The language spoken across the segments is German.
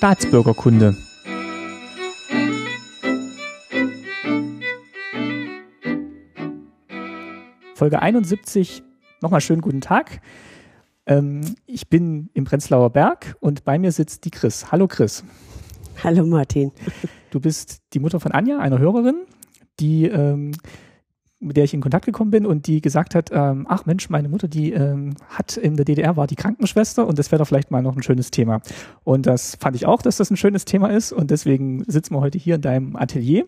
Staatsbürgerkunde. Folge 71. Nochmal schönen guten Tag. Ähm, ich bin im Prenzlauer Berg und bei mir sitzt die Chris. Hallo Chris. Hallo Martin. Du bist die Mutter von Anja, einer Hörerin, die ähm, mit der ich in Kontakt gekommen bin und die gesagt hat, ähm, ach Mensch, meine Mutter, die ähm, hat in der DDR war die Krankenschwester und das wäre doch vielleicht mal noch ein schönes Thema. Und das fand ich auch, dass das ein schönes Thema ist und deswegen sitzen wir heute hier in deinem Atelier.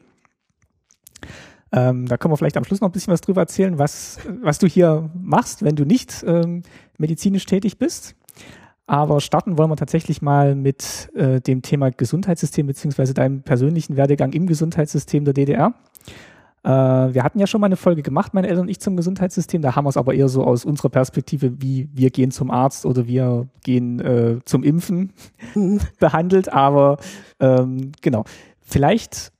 Ähm, da können wir vielleicht am Schluss noch ein bisschen was drüber erzählen, was, was du hier machst, wenn du nicht ähm, medizinisch tätig bist. Aber starten wollen wir tatsächlich mal mit äh, dem Thema Gesundheitssystem beziehungsweise deinem persönlichen Werdegang im Gesundheitssystem der DDR. Äh, wir hatten ja schon mal eine Folge gemacht, meine Eltern und ich, zum Gesundheitssystem. Da haben wir es aber eher so aus unserer Perspektive, wie wir gehen zum Arzt oder wir gehen äh, zum Impfen behandelt. Aber ähm, genau, vielleicht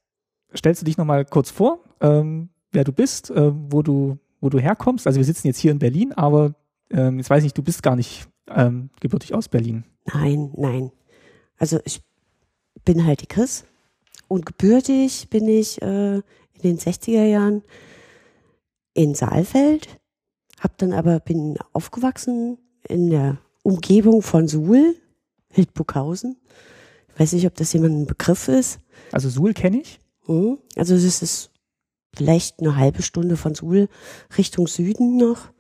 stellst du dich noch mal kurz vor, ähm, wer du bist, äh, wo du wo du herkommst. Also wir sitzen jetzt hier in Berlin, aber ähm, jetzt weiß ich nicht, du bist gar nicht ähm, gebürtig aus Berlin. Nein, nein. Also ich bin halt die Chris und gebürtig bin ich äh, in den 60er Jahren in Saalfeld, hab dann aber bin aufgewachsen in der Umgebung von Suhl, Hildburghausen. Ich weiß nicht, ob das jemand ein Begriff ist. Also Suhl kenne ich. Hm? Also es ist vielleicht eine halbe Stunde von Suhl Richtung Süden noch.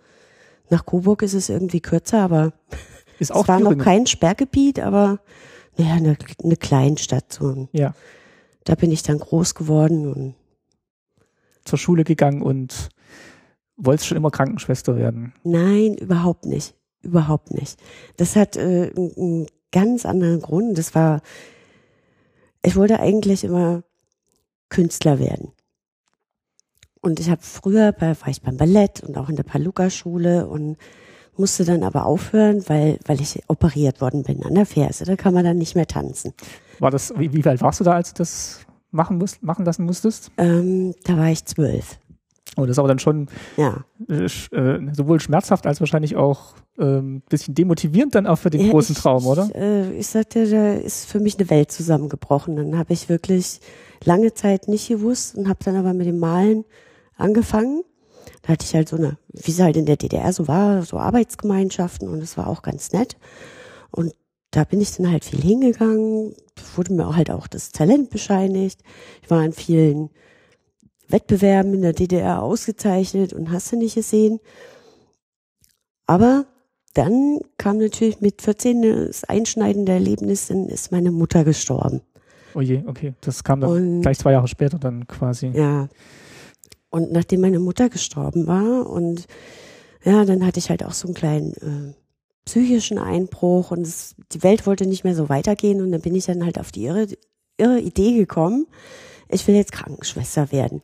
Nach Coburg ist es irgendwie kürzer, aber ist es war noch kein Sperrgebiet, aber naja, eine, eine Kleinstadt. So. Ja. Da bin ich dann groß geworden und zur Schule gegangen und wolltest schon immer Krankenschwester werden? Nein, überhaupt nicht. Überhaupt nicht. Das hat äh, einen ganz anderen Grund. Das war, ich wollte eigentlich immer Künstler werden. Und ich habe früher bei, war ich beim Ballett und auch in der Paluca-Schule und musste dann aber aufhören, weil, weil ich operiert worden bin an der Ferse. Da kann man dann nicht mehr tanzen. War das, wie, wie alt warst du da, als das machen, musst, machen lassen musstest? Ähm, da war ich zwölf. Oh, das ist aber dann schon ja. äh, äh sowohl schmerzhaft als wahrscheinlich auch ein ähm, bisschen demotivierend dann auch für den ja, großen ich, Traum, oder? Ich, äh, ich sagte, da ist für mich eine Welt zusammengebrochen. Dann habe ich wirklich lange Zeit nicht gewusst und habe dann aber mit dem Malen angefangen. Da hatte ich halt so eine, wie es halt in der DDR so war, so Arbeitsgemeinschaften und es war auch ganz nett. Und da bin ich dann halt viel hingegangen, wurde mir halt auch das Talent bescheinigt. Ich war in vielen Wettbewerben in der DDR ausgezeichnet und hast du nicht gesehen. Aber dann kam natürlich mit 14 das einschneidende Erlebnis, dann ist meine Mutter gestorben. Oh je, okay. Das kam dann und, gleich zwei Jahre später dann quasi. Ja. Und nachdem meine Mutter gestorben war und ja, dann hatte ich halt auch so einen kleinen äh, psychischen Einbruch und es, die Welt wollte nicht mehr so weitergehen und dann bin ich dann halt auf die irre, irre Idee gekommen, ich will jetzt Krankenschwester werden.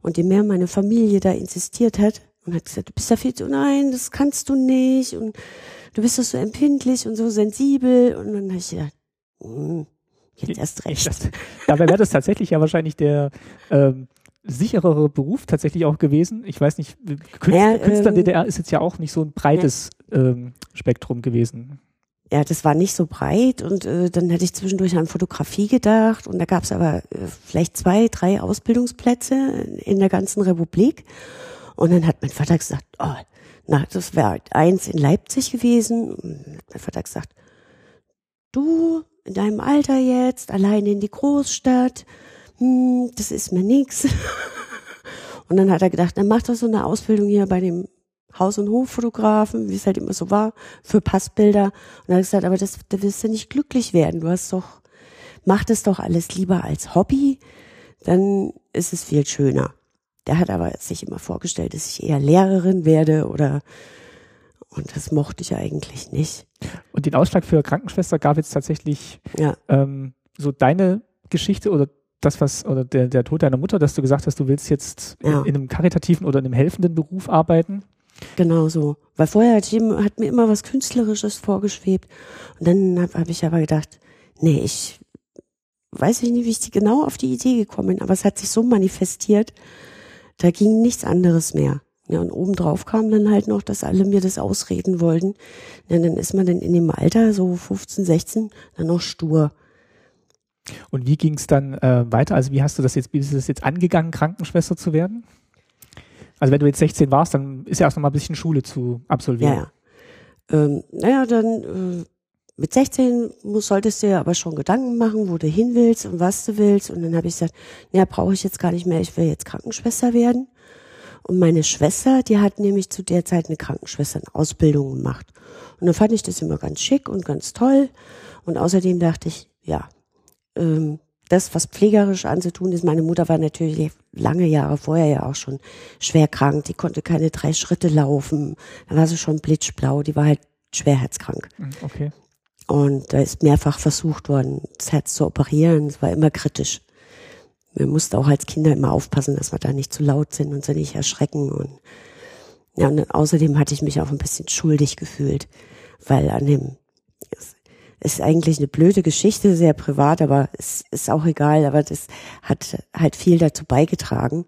Und je mehr meine Familie da insistiert hat und hat gesagt, du bist da viel zu, nein, das kannst du nicht und du bist doch so empfindlich und so sensibel und dann habe ich gedacht, hm, jetzt erst recht. Das, dabei wäre das tatsächlich ja wahrscheinlich der ähm, sicherere Beruf tatsächlich auch gewesen. Ich weiß nicht, Künstler, ja, Künstler ähm, DDR ist jetzt ja auch nicht so ein breites ja. ähm, Spektrum gewesen. Ja, das war nicht so breit und äh, dann hätte ich zwischendurch an Fotografie gedacht und da gab es aber äh, vielleicht zwei, drei Ausbildungsplätze in der ganzen Republik und dann hat mein Vater gesagt, oh, na, das wäre eins in Leipzig gewesen. Und mein Vater gesagt, du in deinem Alter jetzt, allein in die Großstadt, hm, das ist mir nix. Und dann hat er gedacht, dann mach doch so eine Ausbildung hier bei dem Haus- und Hoffotografen, wie es halt immer so war, für Passbilder. Und er hat gesagt, aber das, da wirst du nicht glücklich werden. Du hast doch, mach das doch alles lieber als Hobby, dann ist es viel schöner. Der hat aber sich immer vorgestellt, dass ich eher Lehrerin werde oder und das mochte ich eigentlich nicht. Und den Ausschlag für Krankenschwester gab jetzt tatsächlich ja. ähm, so deine Geschichte oder das, was, oder der, der Tod deiner Mutter, dass du gesagt hast, du willst jetzt ja. in, in, einem karitativen oder in einem helfenden Beruf arbeiten? Genau so. Weil vorher hat, ich, hat mir immer was Künstlerisches vorgeschwebt. Und dann habe hab ich aber gedacht, nee, ich weiß ich nicht, wie ich genau auf die Idee gekommen bin, aber es hat sich so manifestiert, da ging nichts anderes mehr. Ja, und obendrauf kam dann halt noch, dass alle mir das ausreden wollten. Ja, dann ist man dann in dem Alter, so 15, 16, dann noch stur Und wie ging es dann äh, weiter? Also wie hast du das jetzt, bist du das jetzt angegangen, Krankenschwester zu werden? Also wenn du jetzt 16 warst, dann ist ja erst noch mal ein bisschen Schule zu absolvieren. Ja, ja. Ähm, naja, dann äh, mit 16 muss, solltest du ja aber schon Gedanken machen, wo du hin willst und was du willst. Und dann habe ich gesagt, naja, brauche ich jetzt gar nicht mehr, ich will jetzt Krankenschwester werden. Und meine Schwester, die hat nämlich zu der Zeit eine Krankenschwesternausbildung gemacht. Und dann fand ich das immer ganz schick und ganz toll. Und außerdem dachte ich, ja, ähm, das, was pflegerisch anzutun ist, meine Mutter war natürlich lange Jahre vorher ja auch schon schwer krank. Die konnte keine drei Schritte laufen. Da war sie schon blitzblau. Die war halt schwerheitskrank. Mhm, okay. Und da ist mehrfach versucht worden, das Herz zu operieren. Es war immer kritisch. Wir mussten auch als Kinder immer aufpassen, dass wir da nicht zu laut sind und sie nicht erschrecken. Und, ja, und außerdem hatte ich mich auch ein bisschen schuldig gefühlt, weil an dem, ist eigentlich eine blöde Geschichte, sehr privat, aber es ist auch egal, aber das hat halt viel dazu beigetragen.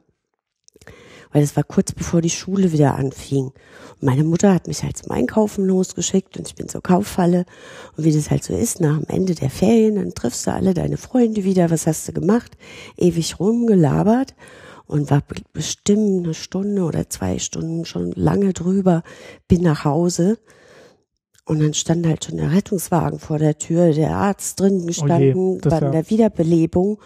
Weil es war kurz bevor die Schule wieder anfing. Und meine Mutter hat mich halt zum Einkaufen losgeschickt und ich bin zur Kaufhalle. Und wie das halt so ist, nach dem Ende der Ferien, dann triffst du alle deine Freunde wieder. Was hast du gemacht? Ewig rumgelabert und war bestimmt eine Stunde oder zwei Stunden schon lange drüber, bin nach Hause und dann stand halt schon der Rettungswagen vor der Tür, der Arzt drin gestanden, oh bei ja. der Wiederbelebung.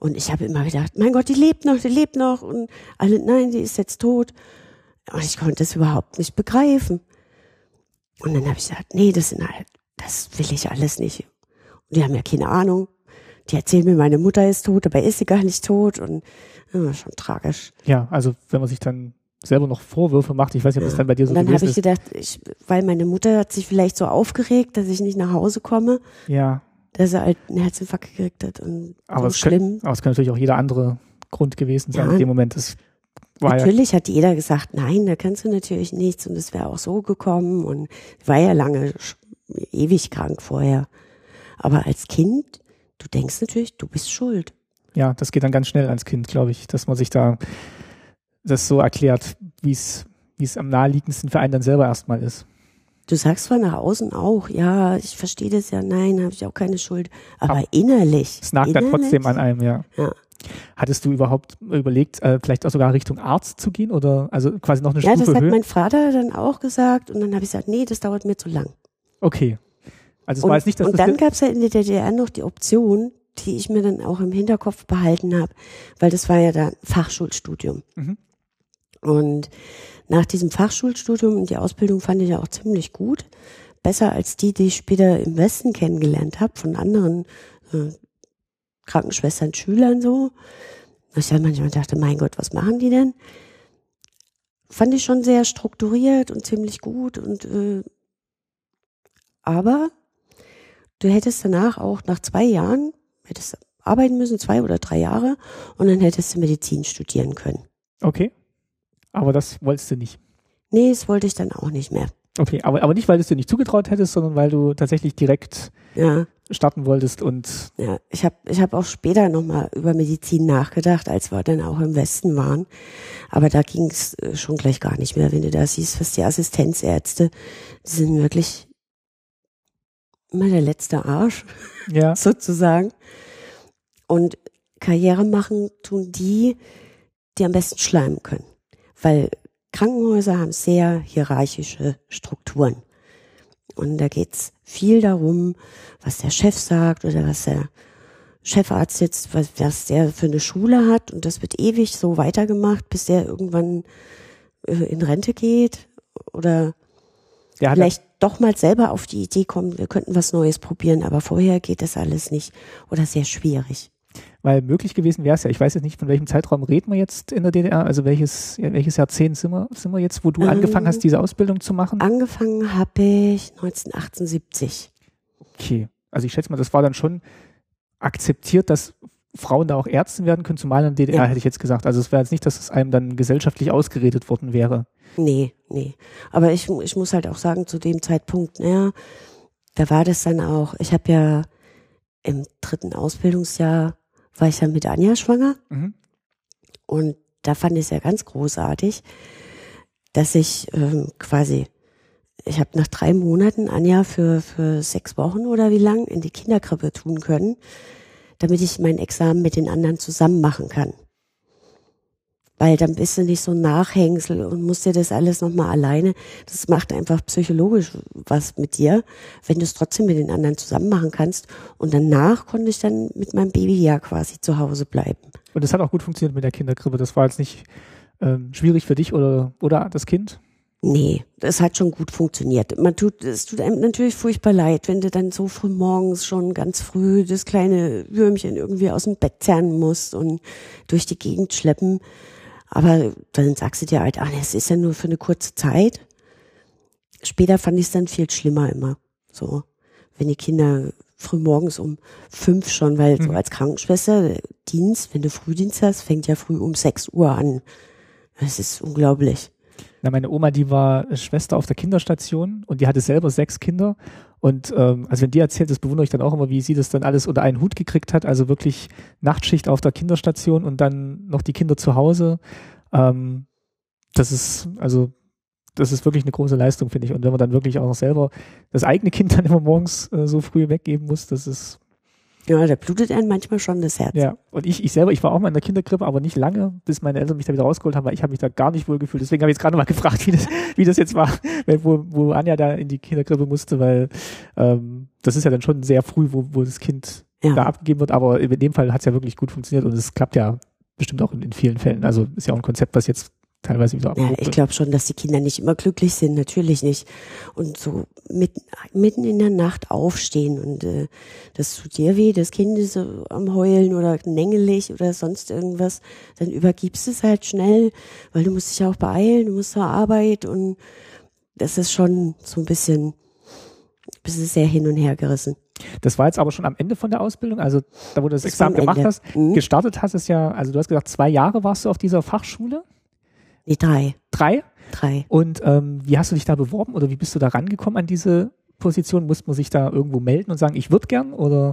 Und ich habe immer gedacht, mein Gott, die lebt noch, die lebt noch. Und alle, nein, die ist jetzt tot. Und ich konnte es überhaupt nicht begreifen. Und dann habe ich gesagt, nee, das sind halt, das will ich alles nicht. Und die haben ja keine Ahnung. Die erzählen mir, meine Mutter ist tot, aber ist sie gar nicht tot. Und ja, schon tragisch. Ja, also wenn man sich dann selber noch Vorwürfe macht. Ich weiß nicht, ob das dann bei dir so und dann gewesen habe ich gedacht, ich, weil meine Mutter hat sich vielleicht so aufgeregt, dass ich nicht nach Hause komme. Ja. Dass er halt einen Herzinfarkt gekriegt hat und aber so schlimm. Kann, aber es kann natürlich auch jeder andere Grund gewesen sein ja. in dem Moment. Das war natürlich ja hat jeder gesagt, nein, da kannst du natürlich nichts und es wäre auch so gekommen und war ja lange ewig krank vorher. Aber als Kind, du denkst natürlich, du bist schuld. Ja, das geht dann ganz schnell als Kind, glaube ich, dass man sich da das so erklärt, wie es wie es am naheliegendsten für einen dann selber erstmal ist. Du sagst zwar nach außen auch, ja, ich verstehe das ja, nein, habe ich auch keine Schuld, aber, aber innerlich. Es nagt innerlich, dann trotzdem an einem, ja. ja. Hattest du überhaupt überlegt, äh, vielleicht auch sogar Richtung Arzt zu gehen oder also quasi noch eine ja, Stufe höher? Ja, das hat höher? mein Vater dann auch gesagt und dann habe ich gesagt, nee, das dauert mir zu lang. Okay. Also es und, war jetzt nicht, dass Und dann gab es ja in der DDR noch die Option, die ich mir dann auch im Hinterkopf behalten habe, weil das war ja dann Fachschulstudium. Mhm. Und nach diesem Fachschulstudium und die Ausbildung fand ich ja auch ziemlich gut. Besser als die, die ich später im Westen kennengelernt habe, von anderen äh, Krankenschwestern, Schülern so. Ich dann manchmal dachte, mein Gott, was machen die denn? Fand ich schon sehr strukturiert und ziemlich gut und äh, aber du hättest danach auch nach zwei Jahren, hättest arbeiten müssen, zwei oder drei Jahre, und dann hättest du Medizin studieren können. Okay. Aber das wolltest du nicht. Nee, das wollte ich dann auch nicht mehr. Okay, aber, aber nicht, weil du es dir nicht zugetraut hättest, sondern weil du tatsächlich direkt ja. starten wolltest und. Ja, ich habe ich hab auch später nochmal über Medizin nachgedacht, als wir dann auch im Westen waren. Aber da ging es äh, schon gleich gar nicht mehr, wenn du da siehst, was die Assistenzärzte, die sind wirklich immer der letzte Arsch, ja. sozusagen. Und Karriere machen tun die, die am besten schleimen können weil Krankenhäuser haben sehr hierarchische Strukturen. Und da geht's viel darum, was der Chef sagt oder was der Chefarzt jetzt, was, was der für eine Schule hat. Und das wird ewig so weitergemacht, bis der irgendwann äh, in Rente geht oder vielleicht doch mal selber auf die Idee kommt, wir könnten was Neues probieren, aber vorher geht das alles nicht oder sehr schwierig. Weil möglich gewesen wäre es ja, ich weiß jetzt nicht, von welchem Zeitraum reden wir jetzt in der DDR, also welches, welches Jahrzehnt sind wir, sind wir jetzt, wo du ähm, angefangen hast, diese Ausbildung zu machen? Angefangen habe ich 1978. Okay, also ich schätze mal, das war dann schon akzeptiert, dass Frauen da auch Ärzte werden können, zumal in der DDR, ja. hätte ich jetzt gesagt. Also es wäre jetzt nicht, dass es einem dann gesellschaftlich ausgeredet worden wäre. Nee, nee. Aber ich, ich muss halt auch sagen, zu dem Zeitpunkt, naja, da war das dann auch, ich habe ja im dritten Ausbildungsjahr war ich dann mit Anja schwanger. Mhm. Und da fand ich es ja ganz großartig, dass ich ähm, quasi, ich habe nach drei Monaten Anja für, für sechs Wochen oder wie lang in die Kinderkrippe tun können, damit ich mein Examen mit den anderen zusammen machen kann. Weil dann bist du nicht so ein Nachhängsel und musst dir das alles nochmal alleine. Das macht einfach psychologisch was mit dir, wenn du es trotzdem mit den anderen zusammen machen kannst. Und danach konnte ich dann mit meinem Baby ja quasi zu Hause bleiben. Und das hat auch gut funktioniert mit der Kinderkrippe. Das war jetzt nicht ähm, schwierig für dich oder, oder das Kind? Nee, das hat schon gut funktioniert. Man tut, es tut einem natürlich furchtbar leid, wenn du dann so früh morgens schon ganz früh das kleine Würmchen irgendwie aus dem Bett zerren musst und durch die Gegend schleppen. Aber dann sagst du dir halt, ach, es ist ja nur für eine kurze Zeit. Später fand ich es dann viel schlimmer immer. So, wenn die Kinder früh morgens um fünf schon, weil mhm. so als Krankenschwester Dienst, wenn du Frühdienst hast, fängt ja früh um sechs Uhr an. Das ist unglaublich. Na, meine Oma, die war Schwester auf der Kinderstation und die hatte selber sechs Kinder. Und ähm, also wenn die erzählt, das bewundere ich dann auch immer, wie sie das dann alles unter einen Hut gekriegt hat. Also wirklich Nachtschicht auf der Kinderstation und dann noch die Kinder zu Hause. Ähm, das ist, also das ist wirklich eine große Leistung, finde ich. Und wenn man dann wirklich auch noch selber das eigene Kind dann immer morgens äh, so früh weggeben muss, das ist ja, da blutet einem manchmal schon das Herz. Ja, und ich, ich selber, ich war auch mal in der Kinderkrippe, aber nicht lange, bis meine Eltern mich da wieder rausgeholt haben, weil ich habe mich da gar nicht wohl gefühlt. Deswegen habe ich jetzt gerade mal gefragt, wie das, wie das jetzt war, wo, wo Anja da in die Kinderkrippe musste, weil ähm, das ist ja dann schon sehr früh, wo, wo das Kind ja. da abgegeben wird. Aber in dem Fall hat es ja wirklich gut funktioniert und es klappt ja bestimmt auch in, in vielen Fällen. Also ist ja auch ein Konzept, was jetzt teilweise wieder Ja, ich glaube schon, dass die Kinder nicht immer glücklich sind, natürlich nicht. Und so mitten, mitten in der Nacht aufstehen und äh, das tut dir weh, das Kind ist so am Heulen oder nängelig oder sonst irgendwas, dann übergibst du es halt schnell, weil du musst dich auch beeilen, du musst zur Arbeit und das ist schon so ein bisschen, bist du sehr hin und her gerissen. Das war jetzt aber schon am Ende von der Ausbildung, also da wo du das, das Examen gemacht hast, mhm. gestartet hast es ja, also du hast gesagt, zwei Jahre warst du auf dieser Fachschule. Nee, drei. Drei? Drei. Und ähm, wie hast du dich da beworben oder wie bist du da rangekommen an diese Position? Musste man sich da irgendwo melden und sagen, ich würde gern oder?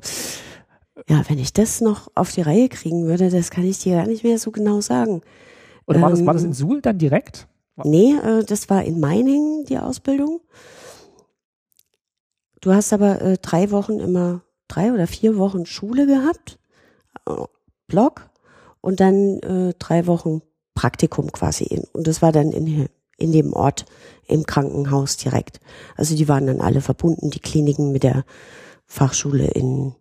Ja, wenn ich das noch auf die Reihe kriegen würde, das kann ich dir gar nicht mehr so genau sagen. Oder war, ähm, das, war das in ähm, Suhl dann direkt? Nee, äh, das war in Meiningen die Ausbildung. Du hast aber äh, drei Wochen immer, drei oder vier Wochen Schule gehabt, äh, Blog, und dann äh, drei Wochen Praktikum quasi. In, und das war dann in, in dem Ort im Krankenhaus direkt. Also die waren dann alle verbunden, die Kliniken mit der Fachschule in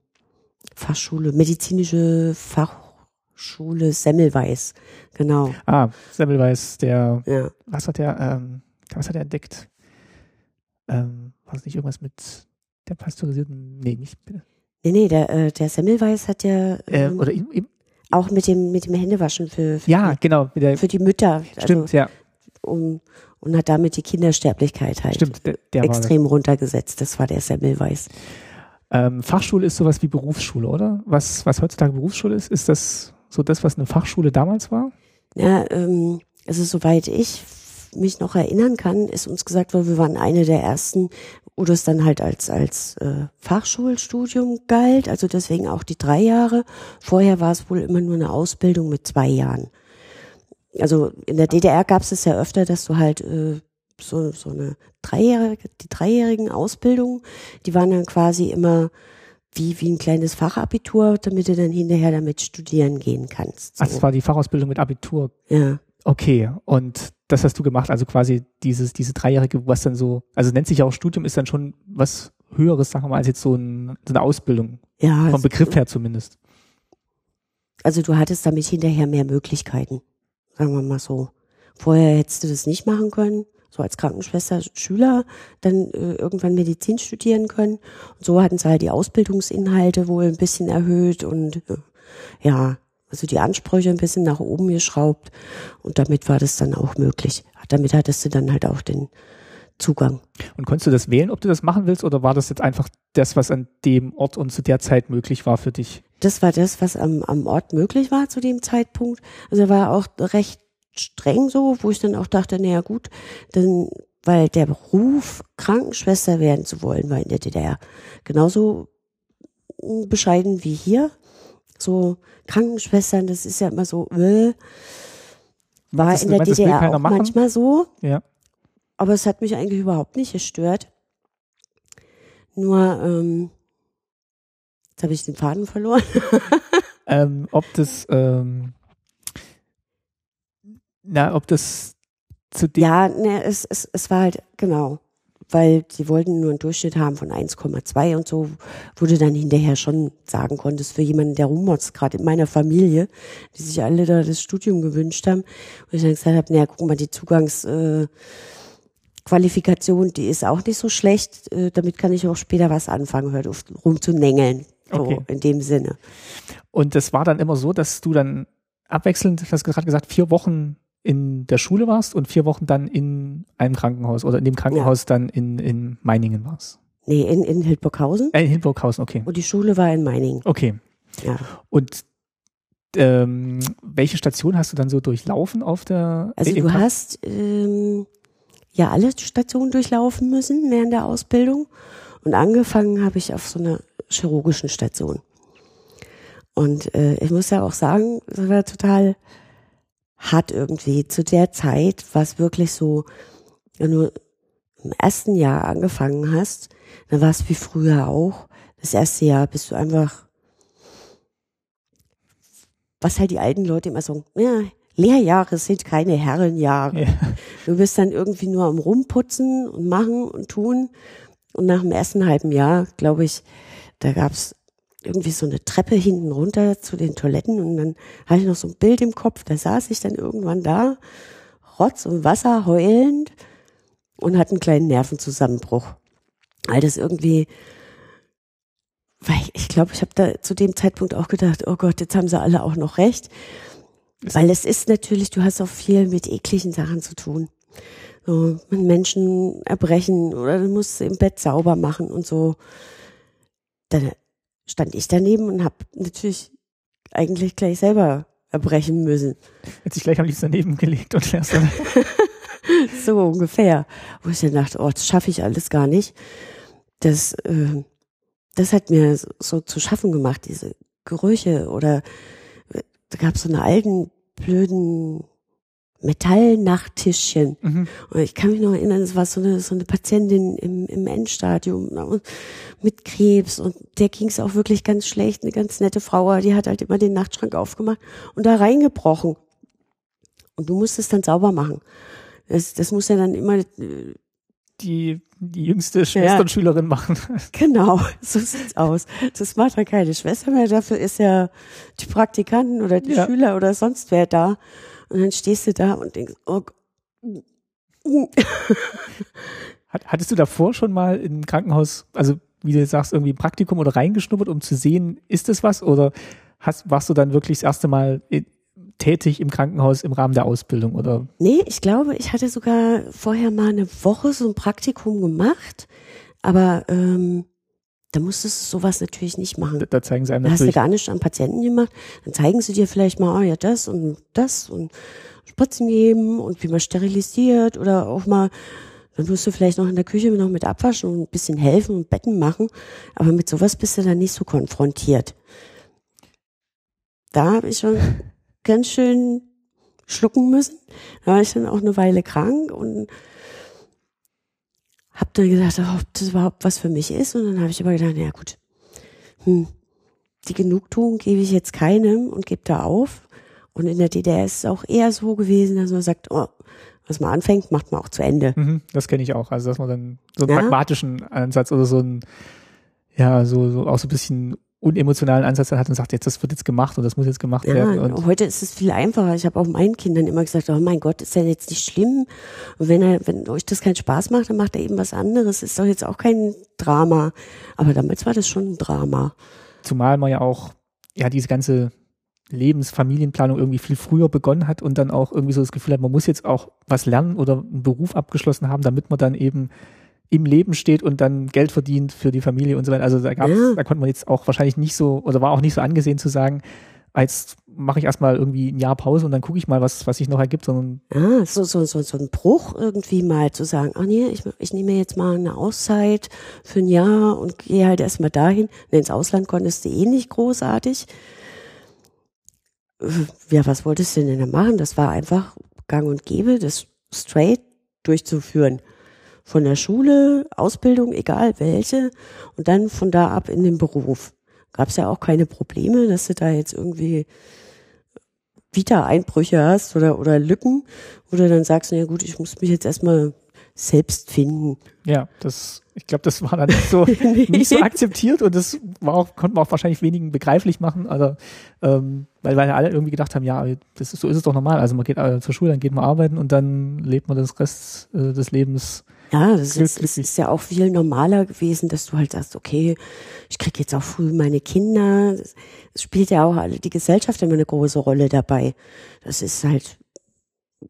Fachschule, medizinische Fachschule Semmelweis, genau. Ah, Semmelweis, der, ja. was hat der, ähm, was hat er entdeckt? Ähm, war es nicht irgendwas mit der pasteurisierten, nee, nicht, bitte. Nee, nee, der, äh, der Semmelweis hat ja. Ähm, äh, oder im, im, auch mit dem, mit dem Händewaschen für, für ja, die, genau, für die Mütter. Stimmt, also, ja. Um, und hat damit die Kindersterblichkeit halt Stimmt, der, der extrem runtergesetzt. Das war der Semmelweis. Ähm, Fachschule ist sowas wie Berufsschule, oder? Was, was heutzutage Berufsschule ist, ist das so das, was eine Fachschule damals war? Ja, ähm, also soweit ich mich noch erinnern kann, ist uns gesagt worden, wir waren eine der ersten, wo das dann halt als, als äh, Fachschulstudium galt, also deswegen auch die drei Jahre. Vorher war es wohl immer nur eine Ausbildung mit zwei Jahren. Also in der DDR gab es es ja öfter, dass du halt äh, so, so eine dreijährige, die dreijährigen Ausbildungen, die waren dann quasi immer wie, wie ein kleines Fachabitur, damit du dann hinterher damit studieren gehen kannst. So. Ach, das war die Fachausbildung mit Abitur. Ja. Okay, und das hast du gemacht, also quasi dieses, diese dreijährige, was dann so, also nennt sich ja auch Studium, ist dann schon was Höheres, sagen wir mal, als jetzt so, ein, so eine Ausbildung. Ja. Vom Begriff her zumindest. Also du hattest damit hinterher mehr Möglichkeiten, sagen wir mal so. Vorher hättest du das nicht machen können, so als Krankenschwester, Schüler, dann äh, irgendwann Medizin studieren können. Und so hatten sie halt die Ausbildungsinhalte wohl ein bisschen erhöht und äh, ja, also die Ansprüche ein bisschen nach oben geschraubt und damit war das dann auch möglich. Damit hattest du dann halt auch den Zugang. Und konntest du das wählen, ob du das machen willst oder war das jetzt einfach das, was an dem Ort und zu der Zeit möglich war für dich? Das war das, was am, am Ort möglich war zu dem Zeitpunkt. Also war auch recht streng so, wo ich dann auch dachte, naja gut, dann, weil der Beruf, Krankenschwester werden zu wollen, war in der DDR genauso bescheiden wie hier so Krankenschwestern, das ist ja immer so, äh, war das, in der meinst, DDR auch machen? manchmal so. Ja. Aber es hat mich eigentlich überhaupt nicht gestört. Nur, ähm, jetzt habe ich den Faden verloren. ähm, ob das, ähm, na, ob das zu dem. Ja, ne, es, es, es war halt, genau, weil sie wollten nur einen Durchschnitt haben von 1,2 und so, wo du dann hinterher schon sagen konntest, für jemanden, der rummotzt, gerade in meiner Familie, die sich alle da das Studium gewünscht haben, und ich dann gesagt habe, naja, guck mal, die Zugangs, äh, Qualifikation, die ist auch nicht so schlecht. Äh, damit kann ich auch später was anfangen, hört auf rumzunängeln. So Okay. in dem Sinne. Und das war dann immer so, dass du dann abwechselnd, du hast gerade gesagt, vier Wochen in der Schule warst und vier Wochen dann in einem Krankenhaus oder in dem Krankenhaus dann in, in Meiningen warst. Nee, in, in Hildburghausen. Äh, in Hildburghausen, okay. Und die Schule war in Meiningen. Okay. Ja. Und ähm, welche Station hast du dann so durchlaufen auf der Also du Kranken- hast ähm, ja alle Stationen durchlaufen müssen während der Ausbildung. Und angefangen habe ich auf so einer chirurgischen Station. Und äh, ich muss ja auch sagen, das war total hart irgendwie. Zu der Zeit war es wirklich so, wenn du im ersten Jahr angefangen hast, dann war es wie früher auch. Das erste Jahr bist du einfach, was halt die alten Leute immer sagen, ja, Lehrjahre sind keine Herrenjahre. Ja. Du bist dann irgendwie nur am Rumputzen und machen und tun. Und nach dem ersten halben Jahr, glaube ich, da gab's irgendwie so eine Treppe hinten runter zu den Toiletten und dann hatte ich noch so ein Bild im Kopf, da saß ich dann irgendwann da, Rotz und Wasser heulend und hatte einen kleinen Nervenzusammenbruch. All das irgendwie, weil ich, ich glaube, ich habe da zu dem Zeitpunkt auch gedacht, oh Gott, jetzt haben sie alle auch noch recht. Weil es ist natürlich, du hast auch viel mit ekligen Sachen zu tun. So, mit Menschen erbrechen oder du musst im Bett sauber machen und so. Dann stand ich daneben und habe natürlich eigentlich gleich selber erbrechen müssen. Hätte sich gleich am liebsten daneben gelegt und dann, So ungefähr. Wo ich dann dachte, oh, das schaffe ich alles gar nicht. Das, äh, das hat mir so, so zu schaffen gemacht, diese Gerüche oder äh, da gab es so eine alten, blöden Metallnachttischchen. mhm. Und ich kann mich noch erinnern, es war so eine, so eine Patientin im, im Endstadium mit Krebs und der ging es auch wirklich ganz schlecht. Eine ganz nette Frau, die hat halt immer den Nachtschrank aufgemacht und da reingebrochen. Und du musst es dann sauber machen. Das, das muss ja dann immer, äh, die, die jüngste Schwesternschülerin machen. genau, so sieht's aus. Das macht dann keine Schwester mehr, dafür ist ja die Praktikanten oder die Ja. Schüler oder sonst wer da. Und dann stehst du da und denkst, oh, Hat, hattest du davor schon mal im Krankenhaus, also wie du sagst, irgendwie ein Praktikum oder reingeschnuppert, um zu sehen, ist das was? Oder hast, warst du dann wirklich das erste Mal i- tätig im Krankenhaus im Rahmen der Ausbildung? Oder Nee, ich glaube, ich hatte sogar vorher mal eine Woche so ein Praktikum gemacht, aber ähm, da musstest du sowas natürlich nicht machen. da, da zeigen sie einem Da hast du gar nicht an Patienten gemacht. Dann zeigen sie dir vielleicht mal, oh ja, das und das und Spritzen geben und wie man sterilisiert oder auch mal, dann musst du vielleicht noch in der Küche noch mit abwaschen und ein bisschen helfen und Betten machen. Aber mit sowas bist du dann nicht so konfrontiert. Da habe ich schon ganz schön schlucken müssen. Da war ich dann auch eine Weile krank und habe dann gedacht, ob das überhaupt was für mich ist. Und dann habe ich aber gedacht, ja gut, hm, die Genugtuung gebe ich jetzt keinem und gebe da auf. Und in der DDR ist es auch eher so gewesen, dass man sagt, oh, was man anfängt, macht man auch zu Ende. Mhm, das kenne ich auch. Also, dass man dann so einen Ja. pragmatischen Ansatz oder so einen, ja, so, so auch so ein bisschen unemotionalen Ansatz dann hat und sagt, jetzt, das wird jetzt gemacht und das muss jetzt gemacht werden. Ja, Und heute ist es viel einfacher. Ich habe auch meinen Kindern immer gesagt, oh mein Gott, ist ja jetzt nicht schlimm. Und wenn er, wenn euch das keinen Spaß macht, dann macht er eben was anderes. Ist doch jetzt auch kein Drama. Aber damals war das schon ein Drama. zumal man ja auch, ja, diese ganze Lebensfamilienplanung irgendwie viel früher begonnen hat und dann auch irgendwie so das Gefühl hat, man muss jetzt auch was lernen oder einen Beruf abgeschlossen haben, damit man dann eben im Leben steht und dann Geld verdient für die Familie und so weiter. Also da gab's, Ja. da konnte man jetzt auch wahrscheinlich nicht so, oder war auch nicht so angesehen zu sagen, als mache ich erstmal irgendwie ein Jahr Pause und dann gucke ich mal, was, was sich noch ergibt, sondern Ja, so, so, so, so ein Bruch irgendwie mal zu sagen, ach nee, ich, ich nehme jetzt mal eine Auszeit für ein Jahr und gehe halt erstmal dahin. Und ins Ausland konntest du eh nicht großartig. Äh, Ja, was wolltest du denn da machen? Das war einfach gang und gäbe, das straight durchzuführen. Von der Schule, Ausbildung, egal welche, und dann von da ab in den Beruf. gab es ja auch keine Probleme, dass du da jetzt irgendwie Vita-Einbrüche hast oder, oder Lücken, wo du dann sagst, na gut, ich muss mich jetzt erstmal selbst finden. Ja, das, ich glaube, das war dann nicht so, nee. nicht so akzeptiert und das war auch, konnten wir auch wahrscheinlich wenigen begreiflich machen, also, ähm, weil, weil alle irgendwie gedacht haben, ja, das ist, so ist es doch normal. Also man geht äh, zur Schule, dann geht man arbeiten und dann lebt man das Rest äh, des Lebens ja, das ist, ist, ist ja auch viel normaler gewesen, dass du halt sagst, okay, ich krieg jetzt auch früh meine Kinder. Es spielt ja auch alle die Gesellschaft immer eine große Rolle dabei. Das ist halt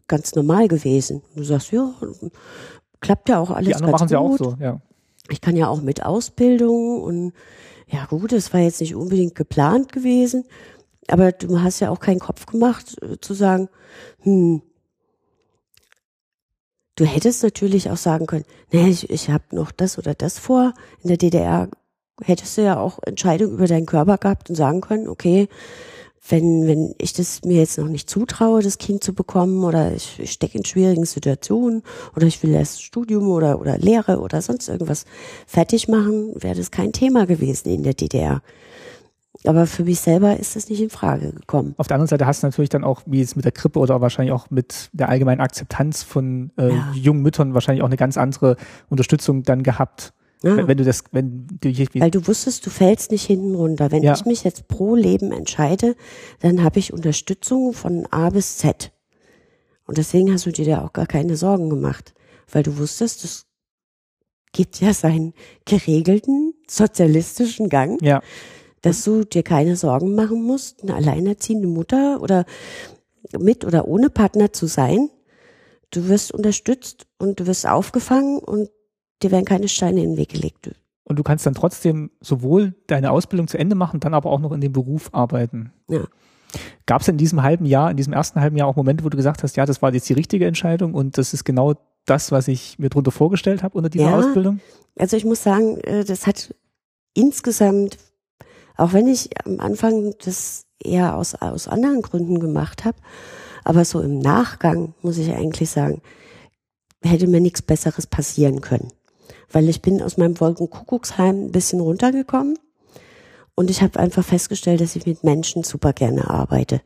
ganz normal gewesen. Du sagst, ja, klappt ja auch alles die anderen ganz machen gut. ja auch so, ja. Ich kann ja auch mit Ausbildung und ja gut, es war jetzt nicht unbedingt geplant gewesen, aber du hast ja auch keinen Kopf gemacht äh, zu sagen, hm, Du hättest natürlich auch sagen können, nee, ich, ich habe noch das oder das vor. In der DDR hättest du ja auch Entscheidungen über deinen Körper gehabt und sagen können, okay, wenn, wenn ich das mir jetzt noch nicht zutraue, das Kind zu bekommen oder ich, ich stecke in schwierigen Situationen oder ich will erst Studium oder, oder Lehre oder sonst irgendwas fertig machen, wäre das kein Thema gewesen in der DDR. Aber für mich selber ist das nicht in Frage gekommen. Auf der anderen Seite hast du natürlich dann auch, wie es mit der Krippe oder wahrscheinlich auch mit der allgemeinen Akzeptanz von äh, ja. jungen Müttern wahrscheinlich auch eine ganz andere Unterstützung dann gehabt. Ja. Wenn, wenn, du das, wenn du Weil du wusstest, du fällst nicht hinten runter. Wenn ja. ich mich jetzt pro Leben entscheide, dann habe ich Unterstützung von A bis Z. Und deswegen hast du dir da auch gar keine Sorgen gemacht. Weil du wusstest, das gibt ja seinen geregelten sozialistischen Gang. Ja dass du dir keine Sorgen machen musst, eine alleinerziehende Mutter oder mit oder ohne Partner zu sein. Du wirst unterstützt und du wirst aufgefangen und dir werden keine Steine in den Weg gelegt. Und du kannst dann trotzdem sowohl deine Ausbildung zu Ende machen, dann aber auch noch in dem Beruf arbeiten. Ja. Gab es in diesem halben Jahr, in diesem ersten halben Jahr auch Momente, wo du gesagt hast, ja, das war jetzt die richtige Entscheidung und das ist genau das, was ich mir darunter vorgestellt habe unter dieser ja, Ausbildung? Also ich muss sagen, äh, das hat insgesamt auch wenn ich am Anfang das eher aus, aus anderen Gründen gemacht habe, aber so im Nachgang muss ich eigentlich sagen, hätte mir nichts Besseres passieren können. Weil ich bin aus meinem Wolkenkuckucksheim ein bisschen runtergekommen und ich habe einfach festgestellt, dass ich mit Menschen super gerne arbeite.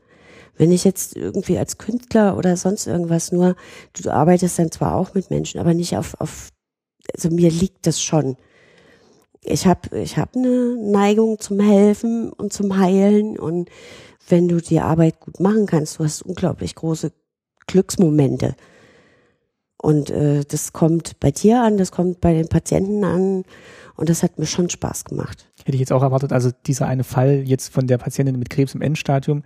Wenn ich jetzt irgendwie als Künstler oder sonst irgendwas nur, du arbeitest dann zwar auch mit Menschen, aber nicht auf, auf also mir liegt das schon ich habe ich hab eine Neigung zum Helfen und zum Heilen und wenn du die Arbeit gut machen kannst, du hast unglaublich große Glücksmomente. Und äh, das kommt bei dir an, das kommt bei den Patienten an und das hat mir schon Spaß gemacht. Hätte ich jetzt auch erwartet, also dieser eine Fall jetzt von der Patientin mit Krebs im Endstadium,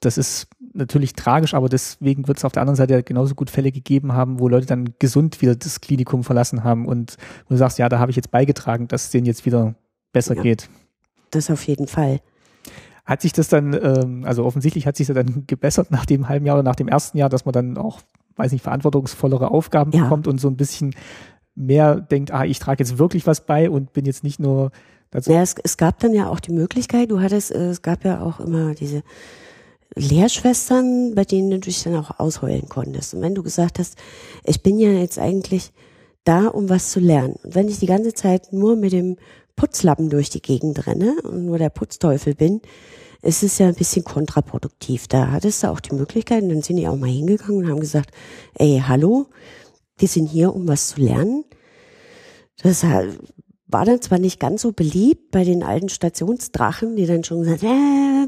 das ist natürlich tragisch, aber deswegen wird es auf der anderen Seite genauso gut Fälle gegeben haben, wo Leute dann gesund wieder das Klinikum verlassen haben und wo du sagst, ja, da habe ich jetzt beigetragen, dass es denen jetzt wieder besser ja, geht. Das auf jeden Fall. Hat sich das dann, ähm, also offensichtlich hat sich das dann gebessert nach dem halben Jahr oder nach dem ersten Jahr, dass man dann auch, weiß nicht, verantwortungsvollere Aufgaben ja. bekommt und so ein bisschen mehr denkt, ah, ich trage jetzt wirklich was bei und bin jetzt nicht nur dazu. Ja, es, es gab dann ja auch die Möglichkeit, du hattest, äh, es gab ja auch immer diese Lehrschwestern, bei denen du dich dann auch ausheulen konntest. Und wenn du gesagt hast, ich bin ja jetzt eigentlich da, um was zu lernen. Und wenn ich die ganze Zeit nur mit dem Putzlappen durch die Gegend renne und nur der Putzteufel bin, ist es ja ein bisschen kontraproduktiv. Da hattest du auch die Möglichkeit, und dann sind die auch mal hingegangen und haben gesagt, ey, hallo, die sind hier, um was zu lernen. Das war dann zwar nicht ganz so beliebt bei den alten Stationsdrachen, die dann schon gesagt, äh,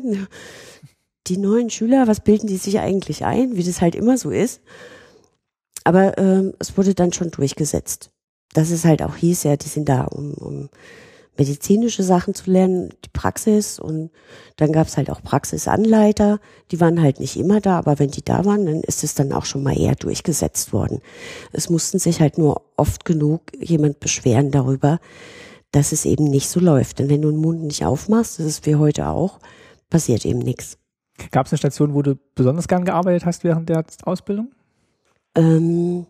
die neuen Schüler, was bilden die sich eigentlich ein, wie das halt immer so ist. Aber ähm, es wurde dann schon durchgesetzt. Dass es halt auch hieß, ja, die sind da, um, um medizinische Sachen zu lernen, die Praxis und dann gab es halt auch Praxisanleiter, die waren halt nicht immer da, aber wenn die da waren, dann ist es dann auch schon mal eher durchgesetzt worden. Es mussten sich halt nur oft genug jemand beschweren darüber, dass es eben nicht so läuft. Denn wenn du den Mund nicht aufmachst, das ist wie heute auch, passiert eben nichts. Gab es eine Station, wo du besonders gern gearbeitet hast während der Ausbildung? Ähm,